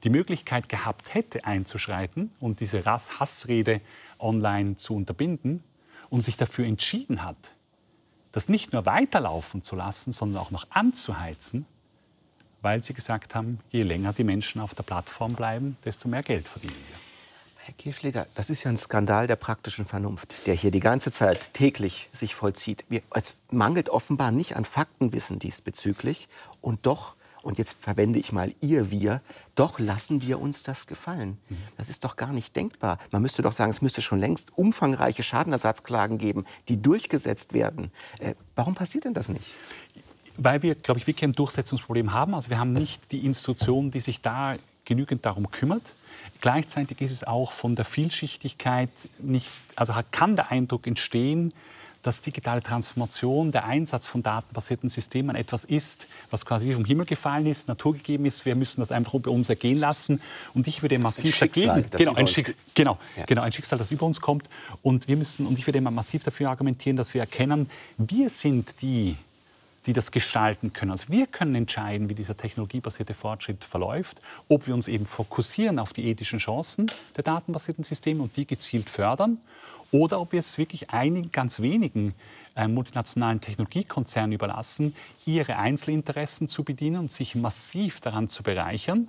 die Möglichkeit gehabt hätte, einzuschreiten und diese Hassrede online zu unterbinden und sich dafür entschieden hat, das nicht nur weiterlaufen zu lassen, sondern auch noch anzuheizen, weil sie gesagt haben, je länger die Menschen auf der Plattform bleiben, desto mehr Geld verdienen wir. Herr Kirschläger, das ist ja ein Skandal der praktischen Vernunft, der hier die ganze Zeit täglich sich vollzieht. es mangelt offenbar nicht an Faktenwissen diesbezüglich und doch und jetzt verwende ich mal ihr wir, doch lassen wir uns das gefallen. Das ist doch gar nicht denkbar. Man müsste doch sagen, es müsste schon längst umfangreiche Schadenersatzklagen geben, die durchgesetzt werden. Äh, warum passiert denn das nicht? Weil wir, glaube ich, wirklich ein Durchsetzungsproblem haben. Also wir haben nicht die Institution, die sich da genügend darum kümmert. Gleichzeitig ist es auch von der Vielschichtigkeit nicht, also kann der Eindruck entstehen, dass digitale Transformation, der Einsatz von datenbasierten Systemen etwas ist, was quasi wie vom Himmel gefallen ist, naturgegeben ist. Wir müssen das einfach über uns ergehen lassen. Und ich würde massiv ein Schicksal, dagegen, genau ein, Schick, genau, ja. genau, ein Schicksal, das über uns kommt. Und wir müssen, und ich würde massiv dafür argumentieren, dass wir erkennen, wir sind die, die das gestalten können. Also wir können entscheiden, wie dieser technologiebasierte Fortschritt verläuft, ob wir uns eben fokussieren auf die ethischen Chancen der datenbasierten Systeme und die gezielt fördern oder ob wir es wirklich einigen, ganz wenigen äh, multinationalen Technologiekonzernen überlassen, ihre Einzelinteressen zu bedienen und sich massiv daran zu bereichern,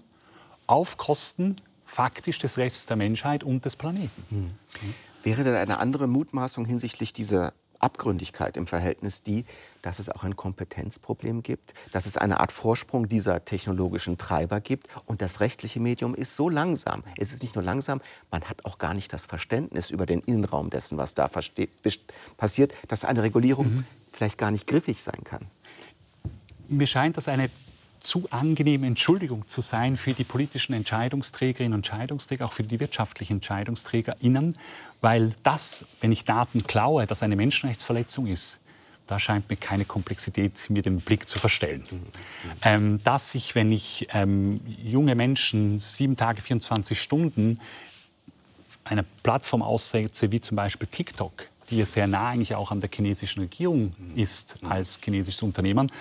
auf Kosten faktisch des Restes der Menschheit und des Planeten. Mhm. Wäre denn eine andere Mutmaßung hinsichtlich dieser Abgründigkeit im Verhältnis die, dass es auch ein Kompetenzproblem gibt, dass es eine Art Vorsprung dieser technologischen Treiber gibt und das rechtliche Medium ist so langsam. Es ist nicht nur langsam, man hat auch gar nicht das Verständnis über den Innenraum dessen, was da passiert, dass eine Regulierung mhm. vielleicht gar nicht griffig sein kann. Mir scheint das eine zu angenehme Entschuldigung zu sein für die politischen Entscheidungsträgerinnen und Entscheidungsträger, auch für die wirtschaftlichen EntscheidungsträgerInnen, weil das, wenn ich Daten klaue, das eine Menschenrechtsverletzung ist, da scheint mir keine Komplexität, mir den Blick zu verstellen. Mhm. Ähm, dass ich, wenn ich ähm, junge Menschen sieben Tage, 24 Stunden einer Plattform aussetze, wie zum Beispiel TikTok, die ja sehr nah eigentlich auch an der chinesischen Regierung mhm. ist als chinesisches Unternehmen,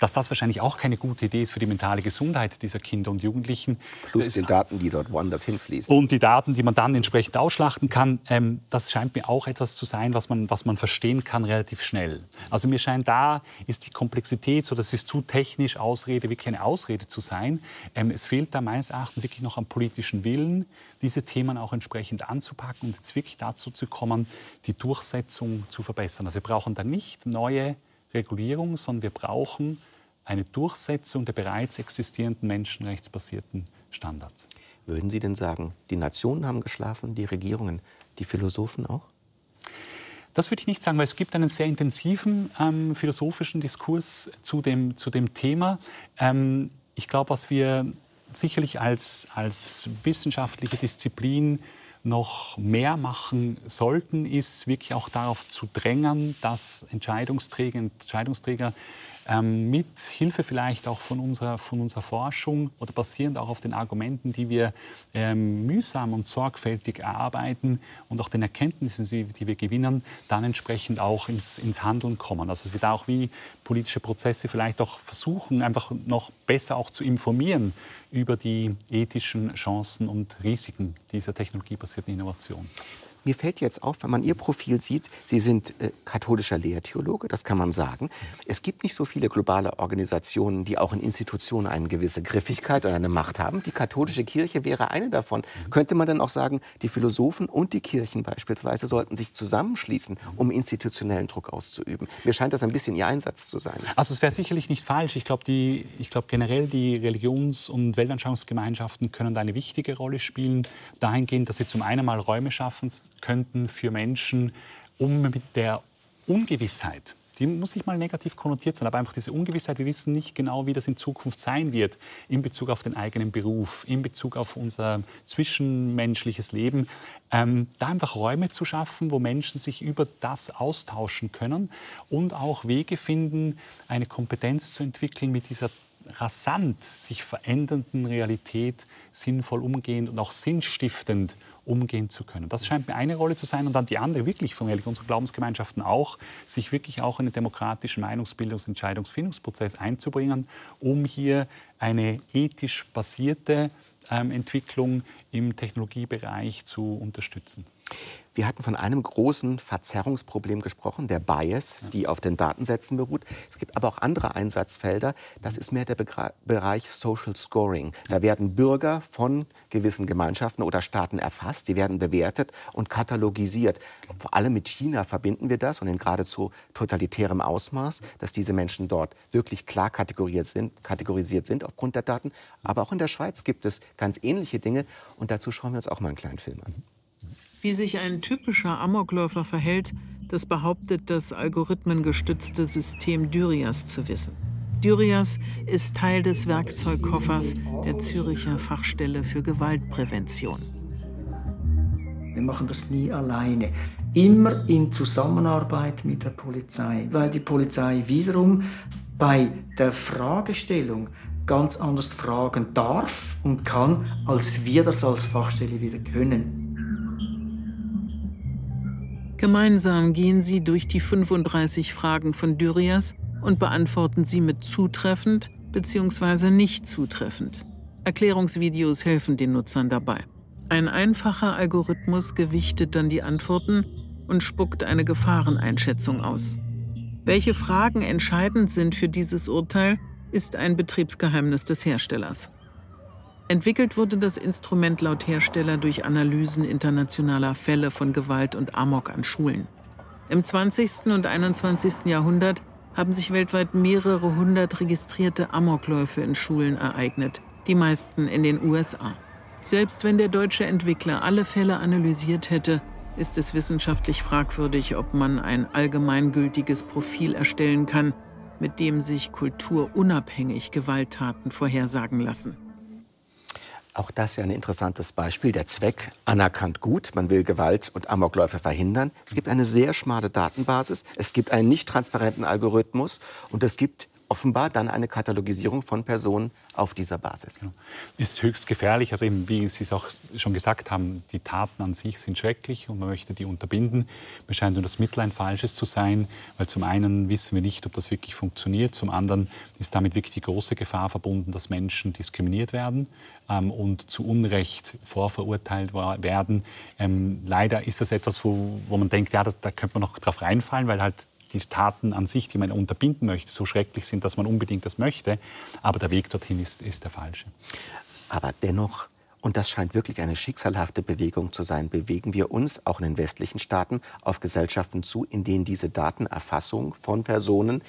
dass das wahrscheinlich auch keine gute Idee ist für die mentale Gesundheit dieser Kinder und Jugendlichen. Plus die Daten, die dort woanders hinfließen. Und die Daten, die man dann entsprechend ausschlachten kann. Ähm, das scheint mir auch etwas zu sein, was man, was man verstehen kann relativ schnell. Also mir scheint, da ist die Komplexität, so das ist zu technisch Ausrede, wirklich eine Ausrede zu sein. Ähm, es fehlt da meines Erachtens wirklich noch am politischen Willen, diese Themen auch entsprechend anzupacken und jetzt wirklich dazu zu kommen, die Durchsetzung zu verbessern. Also wir brauchen da nicht neue Regulierung, sondern wir brauchen eine Durchsetzung der bereits existierenden menschenrechtsbasierten Standards. Würden Sie denn sagen, die Nationen haben geschlafen, die Regierungen, die Philosophen auch? Das würde ich nicht sagen, weil es gibt einen sehr intensiven ähm, philosophischen Diskurs zu dem, zu dem Thema. Ähm, ich glaube, was wir sicherlich als, als wissenschaftliche Disziplin noch mehr machen sollten, ist wirklich auch darauf zu drängen, dass Entscheidungsträger, Entscheidungsträger ähm, mit Hilfe vielleicht auch von unserer, von unserer Forschung oder basierend auch auf den Argumenten, die wir ähm, mühsam und sorgfältig erarbeiten und auch den Erkenntnissen, die, die wir gewinnen, dann entsprechend auch ins, ins Handeln kommen. Also dass wir da auch wie politische Prozesse vielleicht auch versuchen, einfach noch besser auch zu informieren über die ethischen Chancen und Risiken dieser technologiebasierten Innovation. Mir fällt jetzt auf, wenn man Ihr Profil sieht, Sie sind äh, katholischer Lehrtheologe, das kann man sagen. Es gibt nicht so viele globale Organisationen, die auch in Institutionen eine gewisse Griffigkeit und eine Macht haben. Die katholische Kirche wäre eine davon. Könnte man dann auch sagen, die Philosophen und die Kirchen beispielsweise sollten sich zusammenschließen, um institutionellen Druck auszuüben? Mir scheint das ein bisschen Ihr Einsatz zu sein. Also es wäre sicherlich nicht falsch. Ich glaube, glaub generell die Religions- und Weltanschauungsgemeinschaften können eine wichtige Rolle spielen, dahingehend, dass sie zum einen mal Räume schaffen, könnten für Menschen, um mit der Ungewissheit, die muss nicht mal negativ konnotiert sein, aber einfach diese Ungewissheit, wir wissen nicht genau, wie das in Zukunft sein wird in Bezug auf den eigenen Beruf, in Bezug auf unser zwischenmenschliches Leben, ähm, da einfach Räume zu schaffen, wo Menschen sich über das austauschen können und auch Wege finden, eine Kompetenz zu entwickeln, mit dieser rasant sich verändernden Realität sinnvoll umgehend und auch sinnstiftend umgehen zu können. Das scheint mir eine Rolle zu sein und dann die andere wirklich von Religions- und Glaubensgemeinschaften auch, sich wirklich auch in den demokratischen Meinungsbildungs- und Entscheidungsfindungsprozess einzubringen, um hier eine ethisch basierte ähm, Entwicklung im Technologiebereich zu unterstützen. Wir hatten von einem großen Verzerrungsproblem gesprochen, der Bias, die auf den Datensätzen beruht. Es gibt aber auch andere Einsatzfelder. Das ist mehr der Begra Bereich Social Scoring. Da werden Bürger von gewissen Gemeinschaften oder Staaten erfasst. Sie werden bewertet und katalogisiert. Vor allem mit China verbinden wir das und in geradezu totalitärem Ausmaß, dass diese Menschen dort wirklich klar kategorisiert sind, kategorisiert sind aufgrund der Daten. Aber auch in der Schweiz gibt es ganz ähnliche Dinge. Und dazu schauen wir uns auch mal einen kleinen Film an. Wie sich ein typischer Amokläufer verhält, das behauptet das algorithmengestützte System Dyrias zu wissen. Dyrias ist Teil des Werkzeugkoffers der Züricher Fachstelle für Gewaltprävention. Wir machen das nie alleine, immer in Zusammenarbeit mit der Polizei, weil die Polizei wiederum bei der Fragestellung ganz anders fragen darf und kann, als wir das als Fachstelle wieder können. Gemeinsam gehen sie durch die 35 Fragen von Dyrias und beantworten sie mit zutreffend bzw. nicht zutreffend. Erklärungsvideos helfen den Nutzern dabei. Ein einfacher Algorithmus gewichtet dann die Antworten und spuckt eine Gefahreneinschätzung aus. Welche Fragen entscheidend sind für dieses Urteil, ist ein Betriebsgeheimnis des Herstellers. Entwickelt wurde das Instrument laut Hersteller durch Analysen internationaler Fälle von Gewalt und Amok an Schulen. Im 20. und 21. Jahrhundert haben sich weltweit mehrere hundert registrierte Amokläufe in Schulen ereignet, die meisten in den USA. Selbst wenn der deutsche Entwickler alle Fälle analysiert hätte, ist es wissenschaftlich fragwürdig, ob man ein allgemeingültiges Profil erstellen kann, mit dem sich kulturunabhängig Gewalttaten vorhersagen lassen. Auch das ist ja ein interessantes Beispiel. Der Zweck anerkannt gut. Man will Gewalt und Amokläufe verhindern. Es gibt eine sehr schmale Datenbasis. Es gibt einen nicht transparenten Algorithmus. Und es gibt offenbar dann eine Katalogisierung von Personen auf dieser Basis. Genau. Ist höchst gefährlich. Also eben, wie Sie es auch schon gesagt haben, die Taten an sich sind schrecklich und man möchte die unterbinden. Mir scheint nur das Mittel ein falsches zu sein, weil zum einen wissen wir nicht, ob das wirklich funktioniert. Zum anderen ist damit wirklich die große Gefahr verbunden, dass Menschen diskriminiert werden ähm, und zu Unrecht vorverurteilt werden. Ähm, leider ist das etwas, wo, wo man denkt, ja, das, da könnte man noch drauf reinfallen, weil halt die Taten an sich, die man unterbinden möchte, so schrecklich sind, dass man unbedingt das möchte. Aber der Weg dorthin ist, ist der falsche. Aber dennoch, und das scheint wirklich eine schicksalhafte Bewegung zu sein, bewegen wir uns auch in den westlichen Staaten auf Gesellschaften zu, in denen diese Datenerfassung von Personen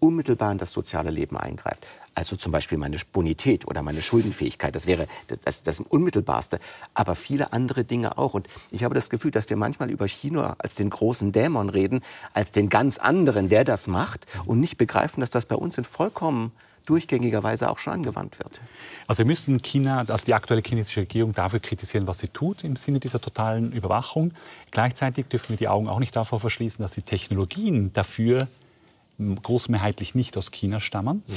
unmittelbar in das soziale Leben eingreift. Also zum Beispiel meine Bonität oder meine Schuldenfähigkeit, das wäre das, das, das Unmittelbarste. Aber viele andere Dinge auch. Und ich habe das Gefühl, dass wir manchmal über China als den großen Dämon reden, als den ganz anderen, der das macht und nicht begreifen, dass das bei uns in vollkommen durchgängiger Weise auch schon angewandt wird. Also wir müssen China, also die aktuelle chinesische Regierung dafür kritisieren, was sie tut im Sinne dieser totalen Überwachung. Gleichzeitig dürfen wir die Augen auch nicht davor verschließen, dass die Technologien dafür großmehrheitlich nicht aus China stammen, mhm.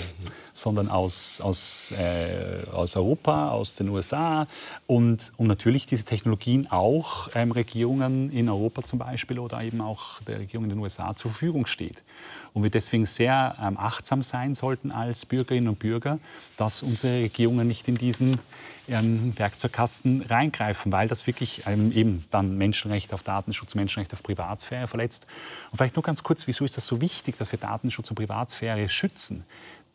sondern aus, aus, äh, aus Europa, aus den USA und, und natürlich diese Technologien auch ähm, Regierungen in Europa zum Beispiel oder eben auch der Regierung in den USA zur Verfügung steht. Und wir deswegen sehr ähm, achtsam sein sollten als Bürgerinnen und Bürger, dass unsere Regierungen nicht in diesen ähm, Werkzeugkasten reingreifen, weil das wirklich ähm, eben dann Menschenrechte auf Datenschutz, Menschenrechte auf Privatsphäre verletzt. Und vielleicht nur ganz kurz, wieso ist das so wichtig, dass wir Datenschutz und Privatsphäre schützen?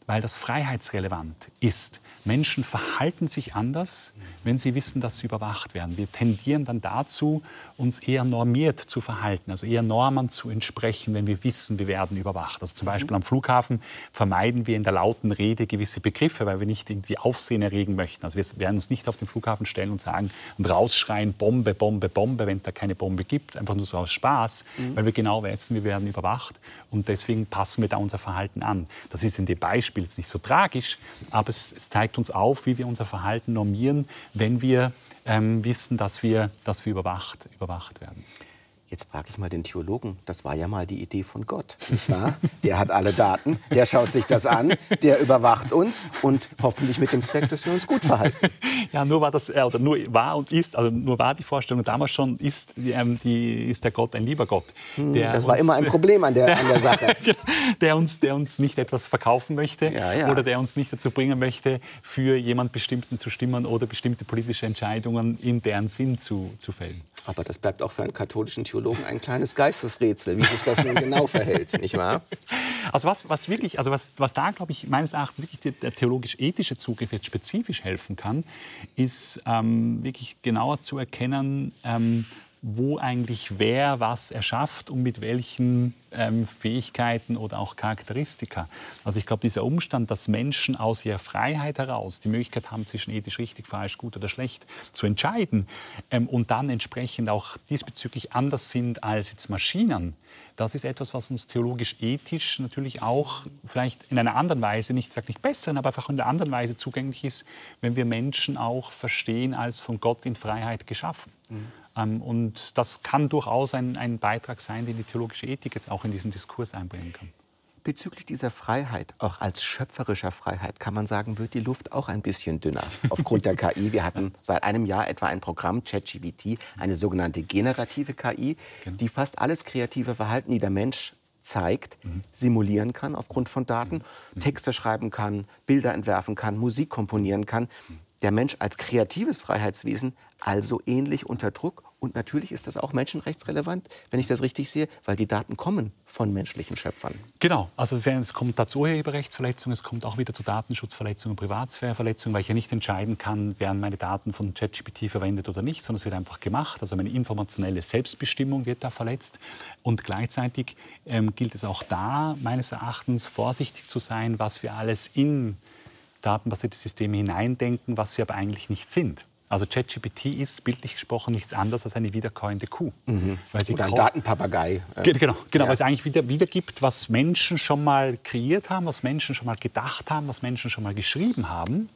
Weil das freiheitsrelevant ist. Menschen verhalten sich anders, wenn sie wissen, dass sie überwacht werden. Wir tendieren dann dazu, uns eher normiert zu verhalten, also eher Normen zu entsprechen, wenn wir wissen, wir werden überwacht. Also zum Beispiel am Flughafen vermeiden wir in der lauten Rede gewisse Begriffe, weil wir nicht irgendwie Aufsehen erregen möchten. Also wir werden uns nicht auf den Flughafen stellen und sagen und rausschreien Bombe, Bombe, Bombe, wenn es da keine Bombe gibt, einfach nur so aus Spaß, mhm. weil wir genau wissen, wir werden überwacht und deswegen passen wir da unser Verhalten an. Das ist in dem Beispiel jetzt nicht so tragisch, aber es, es zeigt uns auf, wie wir unser Verhalten normieren, wenn wir ähm, wissen, dass wir, dass wir überwacht, überwacht werden. Jetzt frage ich mal den Theologen, das war ja mal die Idee von Gott? Der hat alle Daten, der schaut sich das an, der überwacht uns und hoffentlich mit dem Zweck, dass wir uns gut verhalten. Ja, nur war das, äh, oder nur war und ist, also nur war die Vorstellung damals schon, ist, ähm, die, ist der Gott ein lieber Gott. Hm, das war uns, immer ein Problem an der, der, an der Sache. Genau, der, uns, der uns nicht etwas verkaufen möchte ja, ja. oder der uns nicht dazu bringen möchte, für jemand Bestimmten zu stimmen oder bestimmte politische Entscheidungen in deren Sinn zu, zu fällen. Aber das bleibt auch für einen katholischen Theologen ein kleines Geistesrätsel, wie sich das nun genau verhält, nicht wahr? Also was, was wirklich, also was, was da, glaube ich, meines Erachtens wirklich der, der theologisch-ethische Zugriff jetzt spezifisch helfen kann, ist ähm, wirklich genauer zu erkennen, ähm, wo eigentlich wer was erschafft und mit welchen ähm, Fähigkeiten oder auch Charakteristika. Also ich glaube, dieser Umstand, dass Menschen aus ihrer Freiheit heraus die Möglichkeit haben, zwischen ethisch richtig, falsch, gut oder schlecht zu entscheiden ähm, und dann entsprechend auch diesbezüglich anders sind als jetzt Maschinen, das ist etwas, was uns theologisch-ethisch natürlich auch vielleicht in einer anderen Weise, nicht sage nicht besser, aber einfach in einer anderen Weise zugänglich ist, wenn wir Menschen auch verstehen als von Gott in Freiheit geschaffen. Mhm. Ähm, und das kann durchaus ein, ein Beitrag sein, den die theologische Ethik jetzt auch in diesen Diskurs einbringen kann. Bezüglich dieser Freiheit, auch als schöpferischer Freiheit, kann man sagen, wird die Luft auch ein bisschen dünner aufgrund der KI. Wir hatten seit einem Jahr etwa ein Programm, ChatGPT, eine sogenannte generative KI, genau. die fast alles kreative Verhalten, die der Mensch zeigt, mhm. simulieren kann aufgrund von Daten, mhm. Texte schreiben kann, Bilder entwerfen kann, Musik komponieren kann. Der Mensch als kreatives Freiheitswesen also ähnlich unter Druck Und natürlich ist das auch menschenrechtsrelevant, wenn ich das richtig sehe, weil die Daten kommen von menschlichen Schöpfern. Genau, also es kommt dazu Urheberrechtsverletzungen, es kommt auch wieder zu Datenschutzverletzungen, Privatsphäreverletzungen, weil ich ja nicht entscheiden kann, werden meine Daten von ChatGPT verwendet oder nicht, sondern es wird einfach gemacht. Also meine informationelle Selbstbestimmung wird da verletzt. Und gleichzeitig ähm, gilt es auch da, meines Erachtens, vorsichtig zu sein, was wir alles in datenbasierte Systeme hineindenken, was wir aber eigentlich nicht sind. Also ChatGPT ist bildlich gesprochen nichts anderes als eine wiederkäuende Kuh. Mhm. Weil sie Oder ein Datenpapagei. Genau, genau ja. weil es eigentlich wieder, wiedergibt, was Menschen schon mal kreiert haben, was Menschen schon mal gedacht haben, was Menschen schon mal geschrieben haben.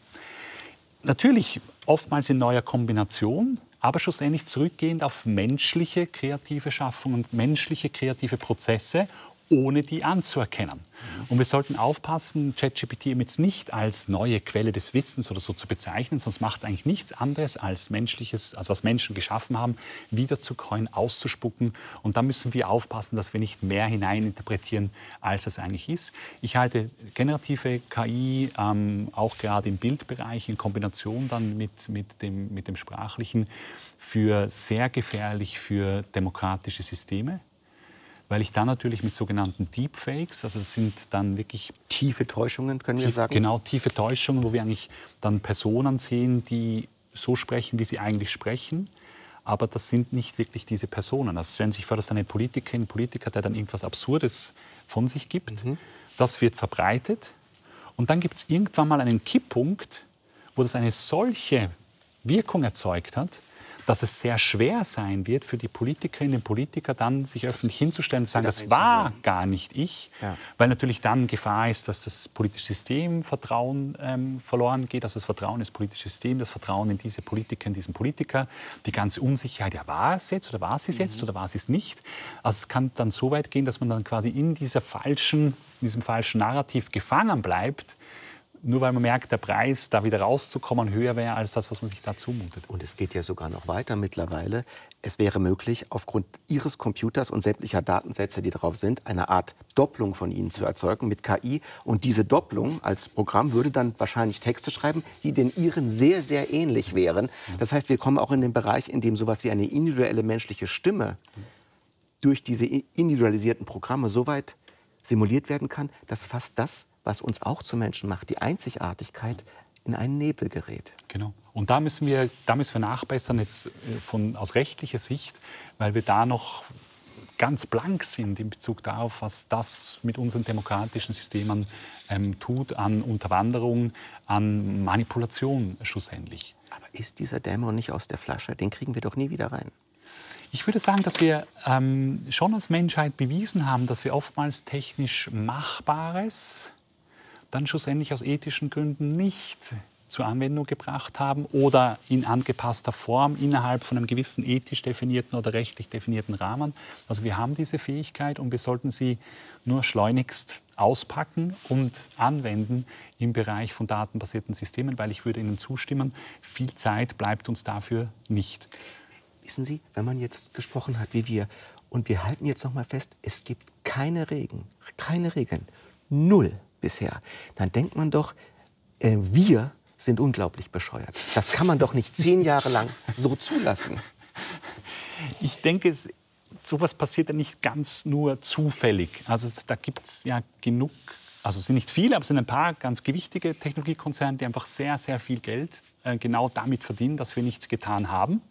Natürlich oftmals in neuer Kombination, aber schlussendlich zurückgehend auf menschliche kreative Schaffung und menschliche kreative Prozesse ohne die anzuerkennen. Und wir sollten aufpassen, ChatGPT jetzt nicht als neue Quelle des Wissens oder so zu bezeichnen, sonst macht es eigentlich nichts anderes als menschliches, also was Menschen geschaffen haben, wieder zu coin, auszuspucken. Und da müssen wir aufpassen, dass wir nicht mehr hineininterpretieren, als es eigentlich ist. Ich halte generative KI ähm, auch gerade im Bildbereich in Kombination dann mit, mit, dem, mit dem Sprachlichen für sehr gefährlich für demokratische Systeme weil ich dann natürlich mit sogenannten Deepfakes, also das sind dann wirklich tiefe Täuschungen, können wir tief, sagen? Genau, tiefe Täuschungen, wo wir eigentlich dann Personen sehen, die so sprechen, wie sie eigentlich sprechen. Aber das sind nicht wirklich diese Personen. Also stellen Sie sich vor, dass eine Politikerin, Politiker, der dann irgendwas Absurdes von sich gibt. Mhm. Das wird verbreitet. Und dann gibt es irgendwann mal einen Kipppunkt, wo das eine solche Wirkung erzeugt hat, dass es sehr schwer sein wird für die Politikerinnen und Politiker dann, sich öffentlich hinzustellen und zu sagen, das war gar nicht ich, ja. weil natürlich dann Gefahr ist, dass das politische System Vertrauen ähm, verloren geht, also das Vertrauen ins politische System, das Vertrauen in diese Politiker, in diesen Politiker, die ganze Unsicherheit, ja war es jetzt oder war es jetzt mhm. oder war es es nicht. Also es kann dann so weit gehen, dass man dann quasi in dieser falschen, in diesem falschen Narrativ gefangen bleibt, nur weil man merkt, der Preis, da wieder rauszukommen, höher wäre als das, was man sich da zumutet. Und es geht ja sogar noch weiter mittlerweile. Es wäre möglich, aufgrund Ihres Computers und sämtlicher Datensätze, die darauf sind, eine Art Doppelung von Ihnen zu erzeugen mit KI. Und diese Doppelung als Programm würde dann wahrscheinlich Texte schreiben, die den Ihren sehr, sehr ähnlich wären. Das heißt, wir kommen auch in den Bereich, in dem sowas wie eine individuelle menschliche Stimme durch diese individualisierten Programme so weit simuliert werden kann, dass fast das was uns auch zu Menschen macht, die Einzigartigkeit, in einen Nebel gerät. Genau. Und da müssen wir, da müssen wir nachbessern jetzt äh, von, aus rechtlicher Sicht, weil wir da noch ganz blank sind in Bezug darauf, was das mit unseren demokratischen Systemen ähm, tut an Unterwanderung, an Manipulation schlussendlich. Aber ist dieser Dämon nicht aus der Flasche? Den kriegen wir doch nie wieder rein. Ich würde sagen, dass wir ähm, schon als Menschheit bewiesen haben, dass wir oftmals technisch Machbares dann schlussendlich aus ethischen Gründen nicht zur Anwendung gebracht haben oder in angepasster Form innerhalb von einem gewissen ethisch definierten oder rechtlich definierten Rahmen. Also wir haben diese Fähigkeit und wir sollten sie nur schleunigst auspacken und anwenden im Bereich von datenbasierten Systemen, weil ich würde Ihnen zustimmen, viel Zeit bleibt uns dafür nicht. Wissen Sie, wenn man jetzt gesprochen hat wie wir und wir halten jetzt noch mal fest, es gibt keine Regeln, keine Regeln, null bisher, dann denkt man doch, äh, wir sind unglaublich bescheuert. Das kann man doch nicht zehn Jahre lang so zulassen. Ich denke, sowas passiert ja nicht ganz nur zufällig. Also da gibt es ja genug, also es sind nicht viele, aber es sind ein paar ganz gewichtige Technologiekonzerne, die einfach sehr, sehr viel Geld äh, genau damit verdienen, dass wir nichts getan haben.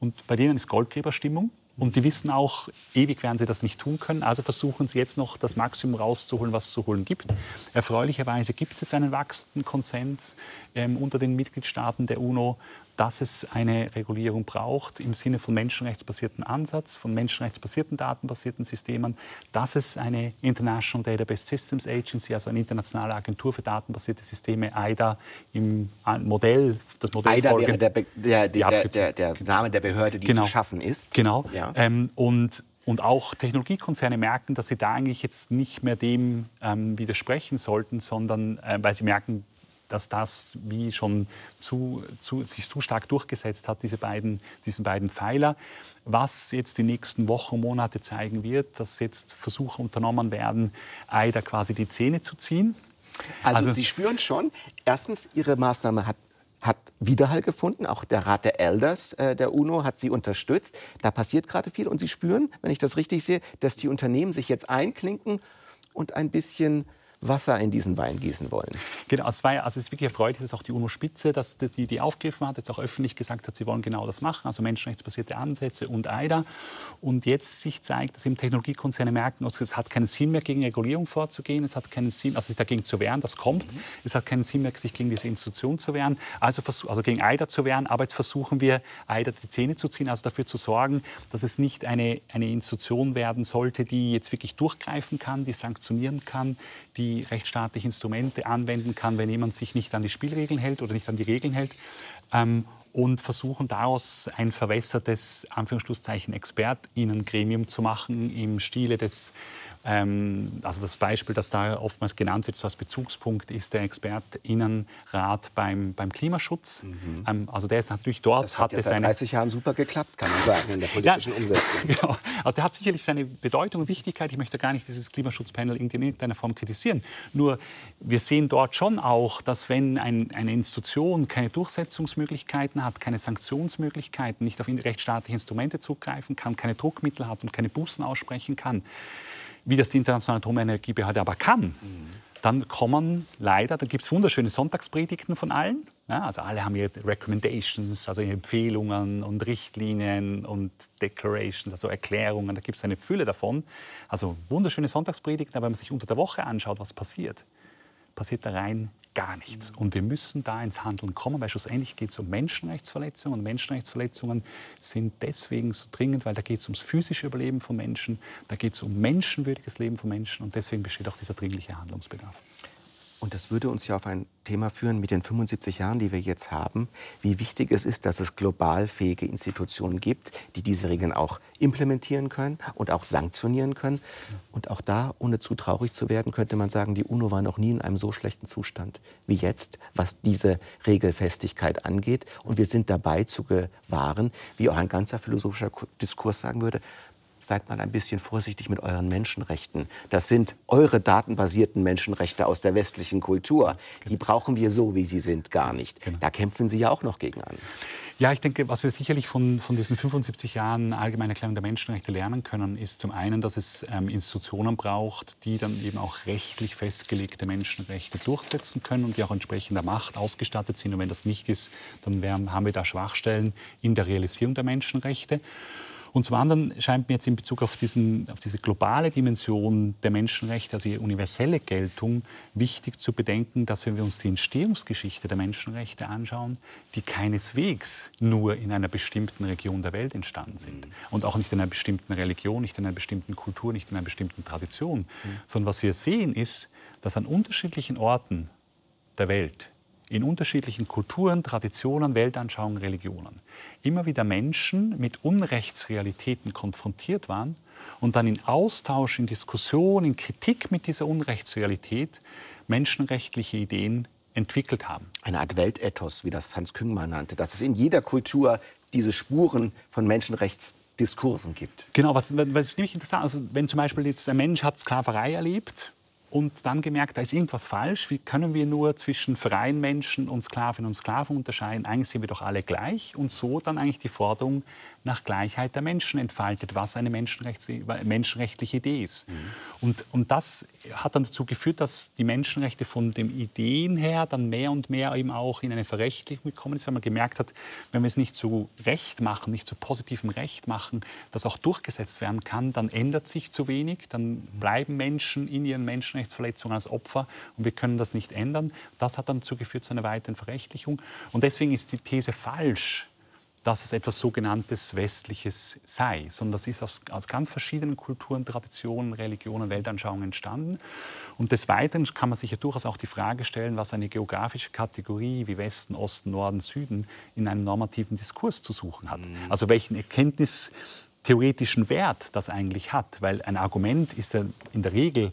Und bei denen ist Goldgräberstimmung. Und die wissen auch, ewig werden sie das nicht tun können. Also versuchen sie jetzt noch das Maximum rauszuholen, was es zu holen gibt. Erfreulicherweise gibt es jetzt einen wachsenden Konsens ähm, unter den Mitgliedstaaten der UNO, dass es eine Regulierung braucht im Sinne von menschenrechtsbasierten Ansatz, von menschenrechtsbasierten datenbasierten Systemen, dass es eine International Database Systems Agency, also eine internationale Agentur für datenbasierte Systeme, AIDA, im Modell, das Modell AIDA wäre der, der, der, der, der Name der Behörde, die genau. zu schaffen ist. Genau. Ja. Ähm, und und auch Technologiekonzerne merken, dass sie da eigentlich jetzt nicht mehr dem ähm, widersprechen sollten, sondern äh, weil sie merken, dass das wie schon zu, zu, sich zu stark durchgesetzt hat, diese beiden, diesen beiden Pfeiler. Was jetzt die nächsten Wochen, Monate zeigen wird, dass jetzt Versuche unternommen werden, AIDA quasi die Zähne zu ziehen. Also, also Sie spüren schon, erstens, Ihre Maßnahme hat hat Widerhall gefunden. Auch der Rat der Elders äh, der UNO hat sie unterstützt. Da passiert gerade viel. Und Sie spüren, wenn ich das richtig sehe, dass die Unternehmen sich jetzt einklinken und ein bisschen Wasser in diesen Wein gießen wollen. Genau, es, war, also es ist wirklich erfreulich, dass auch die UNO-Spitze dass die, die aufgegriffen hat, jetzt auch öffentlich gesagt hat, sie wollen genau das machen, also menschenrechtsbasierte Ansätze und AIDA. Und jetzt sich zeigt, dass eben Technologiekonzerne merken, also es hat keinen Sinn mehr, gegen Regulierung vorzugehen, es hat keinen Sinn, also sich dagegen zu wehren, das kommt. Mhm. Es hat keinen Sinn mehr, sich gegen diese Institution zu wehren, also, also gegen AIDA zu wehren. Aber jetzt versuchen wir, AIDA die Zähne zu ziehen, also dafür zu sorgen, dass es nicht eine, eine Institution werden sollte, die jetzt wirklich durchgreifen kann, die sanktionieren kann, die rechtsstaatliche Instrumente anwenden kann, wenn jemand sich nicht an die Spielregeln hält oder nicht an die Regeln hält. Ähm, und versuchen daraus ein verwässertes Anführungsschlusszeichen Expertinnengremium zu machen im Stile des also das Beispiel, das da oftmals genannt wird, so als Bezugspunkt, ist der Expertinnenrat beim, beim Klimaschutz. Mhm. Ähm, also der ist natürlich dort. Das hat ja seit 30 Jahren super geklappt, kann man sagen, in der politischen ja, Umsetzung. Genau. Also der hat sicherlich seine Bedeutung und Wichtigkeit. Ich möchte gar nicht dieses Klimaschutzpanel in irgendeiner Form kritisieren. Nur wir sehen dort schon auch, dass wenn ein, eine Institution keine Durchsetzungsmöglichkeiten hat, keine Sanktionsmöglichkeiten, nicht auf rechtsstaatliche Instrumente zugreifen kann, keine Druckmittel hat und keine Bußen aussprechen kann, wie das die Internationale Atomenergiebehörde aber kann, dann kommen leider, da gibt es wunderschöne Sonntagspredigten von allen. Ja, also alle haben ihre Recommendations, also ihre Empfehlungen und Richtlinien und Declarations, also Erklärungen. Da gibt es eine Fülle davon. Also wunderschöne Sonntagspredigten, aber wenn man sich unter der Woche anschaut, was passiert, passiert da rein gar nichts. Und wir müssen da ins Handeln kommen, weil schlussendlich geht es um Menschenrechtsverletzungen. Und Menschenrechtsverletzungen sind deswegen so dringend, weil da geht es ums physische Überleben von Menschen, da geht es um menschenwürdiges Leben von Menschen. Und deswegen besteht auch dieser dringliche Handlungsbedarf. Und das würde uns ja auf ein Thema führen mit den 75 Jahren, die wir jetzt haben, wie wichtig es ist, dass es global fähige Institutionen gibt, die diese Regeln auch implementieren können und auch sanktionieren können. Und auch da, ohne zu traurig zu werden, könnte man sagen, die UNO war noch nie in einem so schlechten Zustand wie jetzt, was diese Regelfestigkeit angeht. Und wir sind dabei zu gewahren, wie auch ein ganzer philosophischer Diskurs sagen würde, seid mal ein bisschen vorsichtig mit euren Menschenrechten. Das sind eure datenbasierten Menschenrechte aus der westlichen Kultur. Die brauchen wir so, wie sie sind, gar nicht. Genau. Da kämpfen Sie ja auch noch gegen an. Ja, ich denke, was wir sicherlich von, von diesen 75 Jahren allgemeine Erklärung der Menschenrechte lernen können, ist zum einen, dass es ähm, Institutionen braucht, die dann eben auch rechtlich festgelegte Menschenrechte durchsetzen können und die auch entsprechender Macht ausgestattet sind. Und wenn das nicht ist, dann haben wir da Schwachstellen in der Realisierung der Menschenrechte. Und zum anderen scheint mir jetzt in Bezug auf, diesen, auf diese globale Dimension der Menschenrechte, also ihre universelle Geltung, wichtig zu bedenken, dass wenn wir uns die Entstehungsgeschichte der Menschenrechte anschauen, die keineswegs nur in einer bestimmten Region der Welt entstanden sind. Und auch nicht in einer bestimmten Religion, nicht in einer bestimmten Kultur, nicht in einer bestimmten Tradition. Mhm. Sondern was wir sehen ist, dass an unterschiedlichen Orten der Welt in unterschiedlichen Kulturen, Traditionen, Weltanschauungen, Religionen immer wieder Menschen mit Unrechtsrealitäten konfrontiert waren und dann in Austausch, in Diskussion, in Kritik mit dieser Unrechtsrealität menschenrechtliche Ideen entwickelt haben. Eine Art Weltethos, wie das Hans Küngmann nannte, dass es in jeder Kultur diese Spuren von Menschenrechtsdiskursen gibt. Genau, was, was nämlich interessant also wenn zum Beispiel jetzt ein Mensch hat Sklaverei erlebt und dann gemerkt, da ist irgendwas falsch. Wie können wir nur zwischen freien Menschen und Sklavinnen und Sklaven unterscheiden? Eigentlich sind wir doch alle gleich. Und so dann eigentlich die Forderung nach Gleichheit der Menschen entfaltet, was eine menschenrechtliche Idee ist. Mhm. Und, und das hat dann dazu geführt, dass die Menschenrechte von den Ideen her dann mehr und mehr eben auch in eine Verrechtlichung gekommen ist, weil man gemerkt hat, wenn wir es nicht zu Recht machen, nicht zu positivem Recht machen, das auch durchgesetzt werden kann, dann ändert sich zu wenig, dann bleiben Menschen in ihren Menschenrechtsverletzungen als Opfer und wir können das nicht ändern. Das hat dann dazu geführt zu einer weiteren Verrechtlichung. Und deswegen ist die These falsch, dass es etwas sogenanntes Westliches sei, sondern das ist aus, aus, ganz verschiedenen Kulturen, Traditionen, Religionen, Weltanschauungen entstanden. Und des Weiteren kann man sich ja durchaus auch die Frage stellen, was eine geografische Kategorie wie Westen, Osten, Norden, Süden in einem normativen Diskurs zu suchen hat. Mhm. Also welchen erkenntnistheoretischen Wert das eigentlich hat, weil ein Argument ist ja in der Regel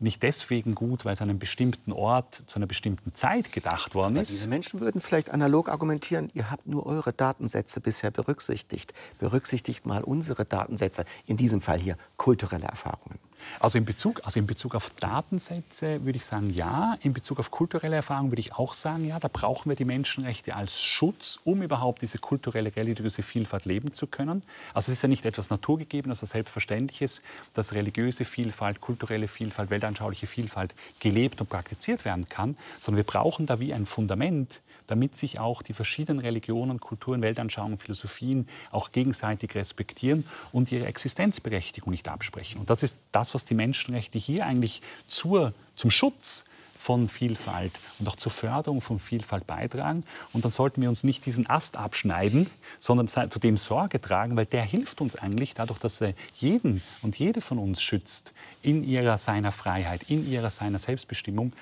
nicht deswegen gut, weil es an einem bestimmten Ort zu einer bestimmten Zeit gedacht worden ist. diese Menschen würden vielleicht analog argumentieren, ihr habt nur eure Datensätze bisher berücksichtigt. Berücksichtigt mal unsere Datensätze, in diesem Fall hier kulturelle Erfahrungen. Also in, Bezug, also in Bezug auf Datensätze würde ich sagen, ja. In Bezug auf kulturelle Erfahrung würde ich auch sagen, ja. Da brauchen wir die Menschenrechte als Schutz, um überhaupt diese kulturelle, religiöse Vielfalt leben zu können. Also es ist ja nicht etwas Naturgegebenes, also Selbstverständliches, dass religiöse Vielfalt, kulturelle Vielfalt, weltanschauliche Vielfalt gelebt und praktiziert werden kann, sondern wir brauchen da wie ein Fundament, damit sich auch die verschiedenen Religionen, Kulturen, Weltanschauungen, Philosophien auch gegenseitig respektieren und ihre Existenzberechtigung nicht absprechen. Und das ist das, was die Menschenrechte hier eigentlich zur, zum Schutz von Vielfalt und auch zur Förderung von Vielfalt beitragen. Und dann sollten wir uns nicht diesen Ast abschneiden, sondern zu dem Sorge tragen, weil der hilft uns eigentlich dadurch, dass er jeden und jede von uns schützt in ihrer seiner Freiheit, in ihrer seiner Selbstbestimmung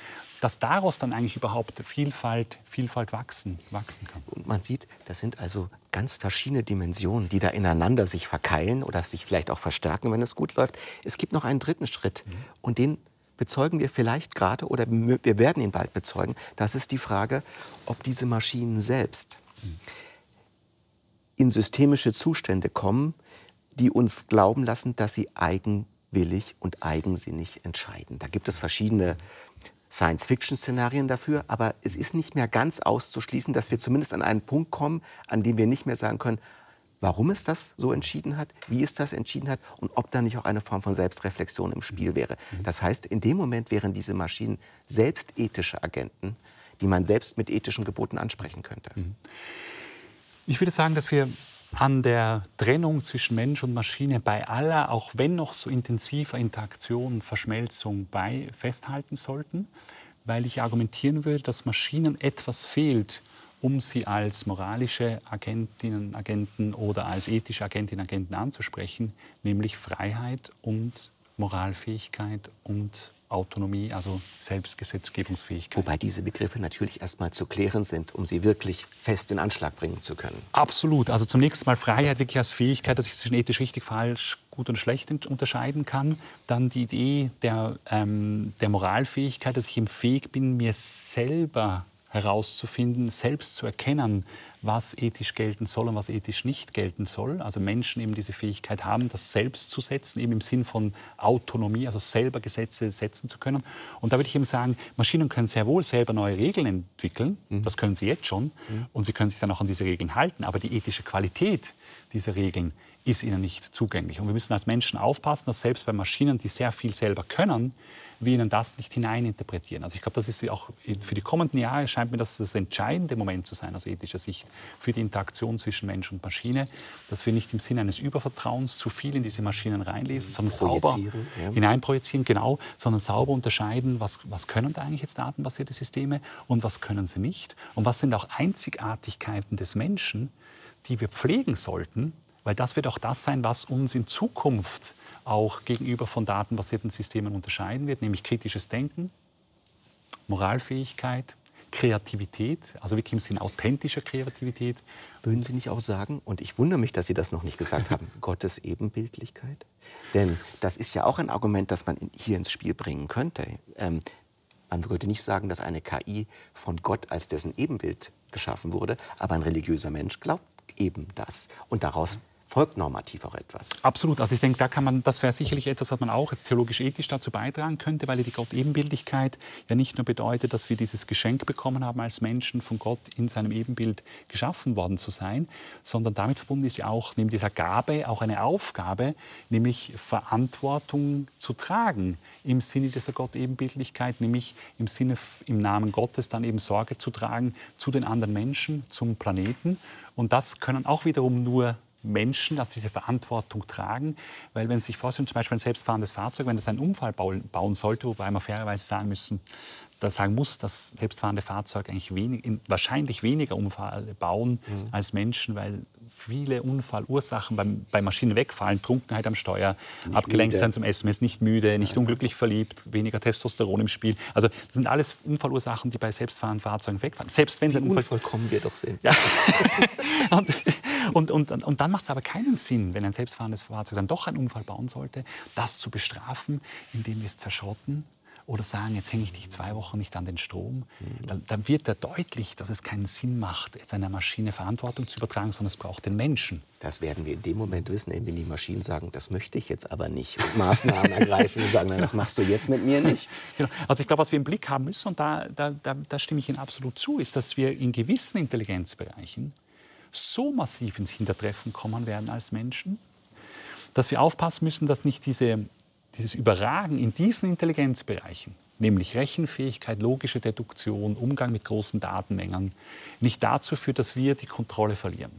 dass daraus dann eigentlich überhaupt Vielfalt, Vielfalt wachsen, wachsen kann. Und man sieht, das sind also ganz verschiedene Dimensionen, die da ineinander sich verkeilen oder sich vielleicht auch verstärken, wenn es gut läuft. Es gibt noch einen dritten Schritt mhm. und den bezeugen wir vielleicht gerade oder wir werden ihn bald bezeugen. Das ist die Frage, ob diese Maschinen selbst in systemische Zustände kommen, die uns glauben lassen, dass sie eigenwillig und eigensinnig entscheiden. Da gibt es verschiedene Science-Fiction-Szenarien dafür, aber es ist nicht mehr ganz auszuschließen, dass wir zumindest an einen Punkt kommen, an dem wir nicht mehr sagen können, warum es das so entschieden hat, wie es das entschieden hat und ob da nicht auch eine Form von Selbstreflexion im Spiel wäre. Das heißt, in dem Moment wären diese Maschinen selbst ethische Agenten, die man selbst mit ethischen Geboten ansprechen könnte. Mhm. Ich würde sagen, dass wir an der Trennung zwischen Mensch und Maschine bei aller, auch wenn noch so intensiver Interaktion, Verschmelzung bei festhalten sollten, weil ich argumentieren würde, dass Maschinen etwas fehlt, um sie als moralische Agentinnen, Agenten oder als ethische Agentinnen, Agenten anzusprechen, nämlich Freiheit und Moralfähigkeit und Autonomie, also Selbstgesetzgebungsfähigkeit. Wobei diese Begriffe natürlich erstmal zu klären sind, um sie wirklich fest in Anschlag bringen zu können. Absolut. Also zunächst mal Freiheit wirklich als Fähigkeit, dass ich zwischen ethisch richtig, falsch, gut und schlecht unterscheiden kann. Dann die Idee der, ähm, der Moralfähigkeit, dass ich im Fähig bin, mir selber herauszufinden, selbst zu erkennen, was ethisch gelten soll und was ethisch nicht gelten soll. Also Menschen eben diese Fähigkeit haben, das selbst zu setzen, eben im Sinn von Autonomie, also selber Gesetze setzen zu können. Und da würde ich eben sagen, Maschinen können sehr wohl selber neue Regeln entwickeln, mhm. das können sie jetzt schon, mhm. und sie können sich dann auch an diese Regeln halten, aber die ethische Qualität dieser Regeln ist ihnen nicht zugänglich. Und wir müssen als Menschen aufpassen, dass selbst bei Maschinen, die sehr viel selber können, wir ihnen das nicht hineininterpretieren. Also ich glaube, das ist auch für die kommenden Jahre scheint mir das das entscheidende Moment zu sein aus ethischer Sicht für die Interaktion zwischen Mensch und Maschine, dass wir nicht im Sinne eines Übervertrauens zu viel in diese Maschinen reinlesen, sondern sauber ja. hineinprojizieren, genau, sondern sauber unterscheiden, was, was können da eigentlich jetzt datenbasierte Systeme und was können sie nicht und was sind auch Einzigartigkeiten des Menschen, die wir pflegen sollten, weil das wird auch das sein, was uns in Zukunft auch gegenüber von datenbasierten Systemen unterscheiden wird, nämlich kritisches Denken, Moralfähigkeit, Kreativität, also wirklich im Sinne authentischer Kreativität. Würden Sie nicht auch sagen, und ich wundere mich, dass Sie das noch nicht gesagt haben, Gottes Ebenbildlichkeit? Denn das ist ja auch ein Argument, das man hier ins Spiel bringen könnte. Ähm, man würde nicht sagen, dass eine KI von Gott als dessen Ebenbild geschaffen wurde, aber ein religiöser Mensch glaubt eben das. Und daraus folgt normativ auch etwas. Absolut. Also ich denke, da kann man, das wäre sicherlich etwas, was man auch jetzt theologisch-ethisch dazu beitragen könnte, weil die Gott-Ebenbildlichkeit ja nicht nur bedeutet, dass wir dieses Geschenk bekommen haben, als Menschen von Gott in seinem Ebenbild geschaffen worden zu sein, sondern damit verbunden ist ja auch neben dieser Gabe auch eine Aufgabe, nämlich Verantwortung zu tragen im Sinne dieser Gott-Ebenbildlichkeit, nämlich im Sinne im Namen Gottes dann eben Sorge zu tragen zu den anderen Menschen, zum Planeten. Und das können auch wiederum nur Menschen, dass diese Verantwortung tragen. Weil wenn Sie sich vorstellen, zum Beispiel ein selbstfahrendes Fahrzeug, wenn es einen Unfall bauen sollte, wobei wir fairerweise sagen müssen, da sagen muss, dass selbstfahrende Fahrzeuge eigentlich wenig, wahrscheinlich weniger Unfälle bauen mhm. als Menschen, weil viele Unfallursachen beim, bei Maschinen wegfallen, Trunkenheit am Steuer, nicht abgelenkt müde. sein zum SMS, nicht müde, nicht ja. unglücklich verliebt, weniger Testosteron im Spiel. Also das sind alles Unfallursachen, die bei selbstfahrenden Fahrzeugen wegfallen. Selbst wenn Wie ein Unfall unvollkommen wir doch sehen. Ja. und, und, und, und dann macht es aber keinen Sinn, wenn ein selbstfahrendes Fahrzeug dann doch einen Unfall bauen sollte, das zu bestrafen, indem wir es zerschrotten oder sagen, jetzt hänge ich dich zwei Wochen nicht an den Strom, mhm. dann, dann, wird da deutlich, dass es keinen Sinn macht, jetzt einer Maschine Verantwortung zu übertragen, sondern es braucht den Menschen. Das werden wir in dem Moment wissen, wenn die Maschinen sagen, das möchte ich jetzt aber nicht und Maßnahmen ergreifen und sagen, nein, das machst du jetzt mit mir nicht. Genau. Also ich glaube, was wir im Blick haben müssen, und da, da, da, da stimme ich Ihnen absolut zu, ist, dass wir in gewissen Intelligenzbereichen so massiv ins Hintertreffen kommen werden als Menschen, dass wir aufpassen müssen, dass nicht diese dieses Überragen in diesen Intelligenzbereichen, nämlich Rechenfähigkeit, logische Deduktion, Umgang mit großen Datenmengen, nicht dazu führt, dass wir die Kontrolle verlieren.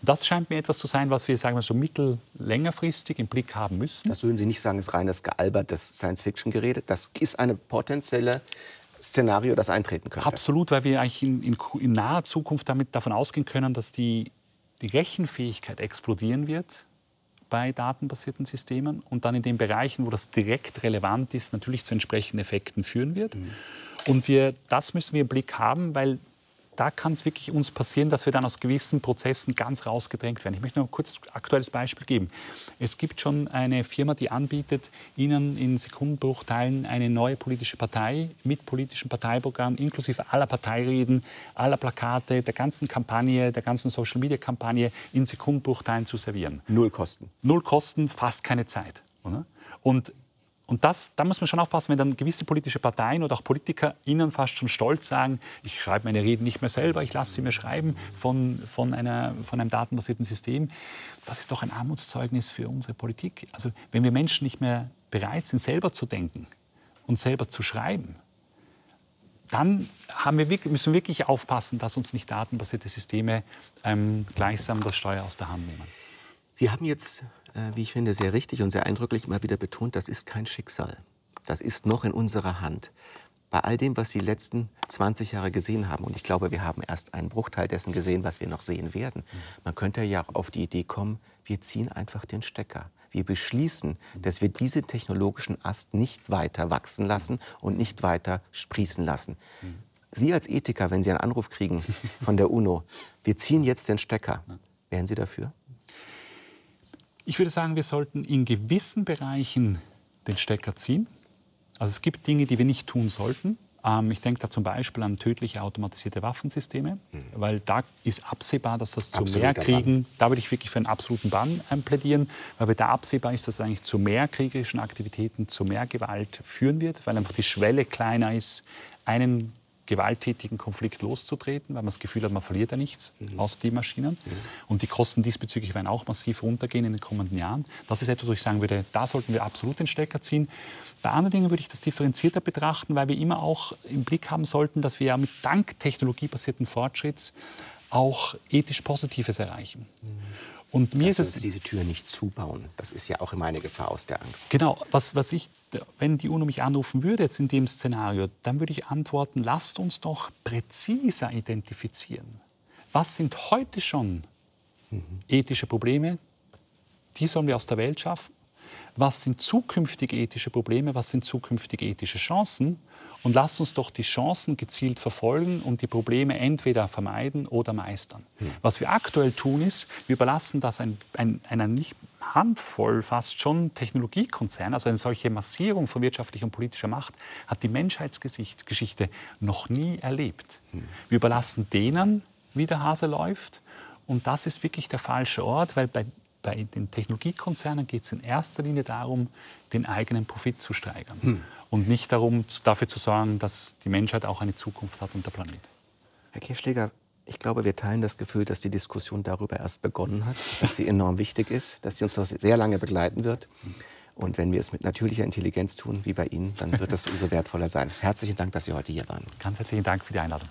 Und das scheint mir etwas zu sein, was wir sagen wir so mittel-, längerfristig im Blick haben müssen. Das würden Sie nicht sagen, ist reines gealbertes Science-Fiction-Gerede. Das ist eine potenzielle Szenario, das eintreten könnte. Absolut, weil wir eigentlich in, in, in naher Zukunft damit davon ausgehen können, dass die, die Rechenfähigkeit explodieren wird bei datenbasierten Systemen und dann in den Bereichen, wo das direkt relevant ist, natürlich zu entsprechenden Effekten führen wird. Mhm. Und wir, das müssen wir im Blick haben, weil da kann es wirklich uns passieren, dass wir dann aus gewissen Prozessen ganz rausgedrängt werden. Ich möchte noch kurz ein aktuelles Beispiel geben. Es gibt schon eine Firma, die anbietet, Ihnen in Sekundenbruchteilen eine neue politische Partei mit politischem Parteiprogramm, inklusive aller Parteireden, aller Plakate, der ganzen Kampagne, der ganzen Social-Media-Kampagne in Sekundenbruchteilen zu servieren. Null Kosten. Null Kosten, fast keine Zeit. Oder? Und und das, da muss man schon aufpassen, wenn dann gewisse politische Parteien oder auch Politiker Ihnen fast schon stolz sagen, ich schreibe meine Reden nicht mehr selber, ich lasse sie mir schreiben von, von, einer, von einem datenbasierten System. Das ist doch ein Armutszeugnis für unsere Politik. Also wenn wir Menschen nicht mehr bereit sind, selber zu denken und selber zu schreiben, dann wir, müssen wir wirklich aufpassen, dass uns nicht datenbasierte Systeme ähm, gleichsam das Steuer aus der Hand nehmen. Sie haben jetzt wie ich finde, sehr richtig und sehr eindrücklich immer wieder betont, das ist kein Schicksal. Das ist noch in unserer Hand. Bei all dem, was Sie die letzten 20 Jahre gesehen haben, und ich glaube, wir haben erst einen Bruchteil dessen gesehen, was wir noch sehen werden, man könnte ja auch auf die Idee kommen, wir ziehen einfach den Stecker. Wir beschließen, dass wir diesen technologischen Ast nicht weiter wachsen lassen und nicht weiter sprießen lassen. Sie als Ethiker, wenn Sie einen Anruf kriegen von der UNO, wir ziehen jetzt den Stecker, wären Sie dafür? Ich würde sagen, wir sollten in gewissen Bereichen den Stecker ziehen. Also es gibt Dinge, die wir nicht tun sollten. Ähm, ich denke da zum Beispiel an tödliche automatisierte Waffensysteme, mhm. weil da ist absehbar, dass das zu Absoluter mehr Kriegen, da würde ich wirklich für einen absoluten Bann ähm, plädieren, weil da absehbar ist, dass es eigentlich zu mehr kriegerischen Aktivitäten, zu mehr Gewalt führen wird, weil einfach die Schwelle kleiner ist, einen gewalttätigen Konflikt loszutreten, weil man das Gefühl hat, man verliert ja nichts, mhm. außer die Maschinen. Mhm. Und die Kosten diesbezüglich werden auch massiv runtergehen in den kommenden Jahren. Das ist etwas, wo ich sagen würde, da sollten wir absolut den Stecker ziehen. Bei anderen Dingen würde ich das differenzierter betrachten, weil wir immer auch im Blick haben sollten, dass wir ja mit dank technologiebasierten Fortschritts auch ethisch Positives erreichen. Mhm. Und mir das ist es diese Tür nicht zubauen. Das ist ja auch immer eine Gefahr aus der Angst. Genau. Was, was ich, wenn die UNO mich anrufen würde jetzt in dem Szenario, dann würde ich antworten: Lasst uns doch präziser identifizieren. Was sind heute schon ethische Probleme? Die sollen wir aus der Welt schaffen. Was sind zukünftige ethische Probleme? Was sind zukünftige ethische Chancen? Und lasst uns doch die Chancen gezielt verfolgen und die Probleme entweder vermeiden oder meistern. Hm. Was wir aktuell tun, ist, wir überlassen das ein, ein, einer nicht Handvoll fast schon Technologiekonzerne, also eine solche Massierung von wirtschaftlicher und politischer Macht, hat die Menschheitsgeschichte noch nie erlebt. Hm. Wir überlassen denen, wie der Hase läuft. Und das ist wirklich der falsche Ort, weil bei bei den Technologiekonzernen geht es in erster Linie darum, den eigenen Profit zu steigern hm. und nicht darum, dafür zu sorgen, dass die Menschheit auch eine Zukunft hat und der Planet. Herr Kirschläger, ich glaube, wir teilen das Gefühl, dass die Diskussion darüber erst begonnen hat, dass sie enorm wichtig ist, dass sie uns noch sehr lange begleiten wird. Und wenn wir es mit natürlicher Intelligenz tun, wie bei Ihnen, dann wird das umso wertvoller sein. Herzlichen Dank, dass Sie heute hier waren. Ganz herzlichen Dank für die Einladung.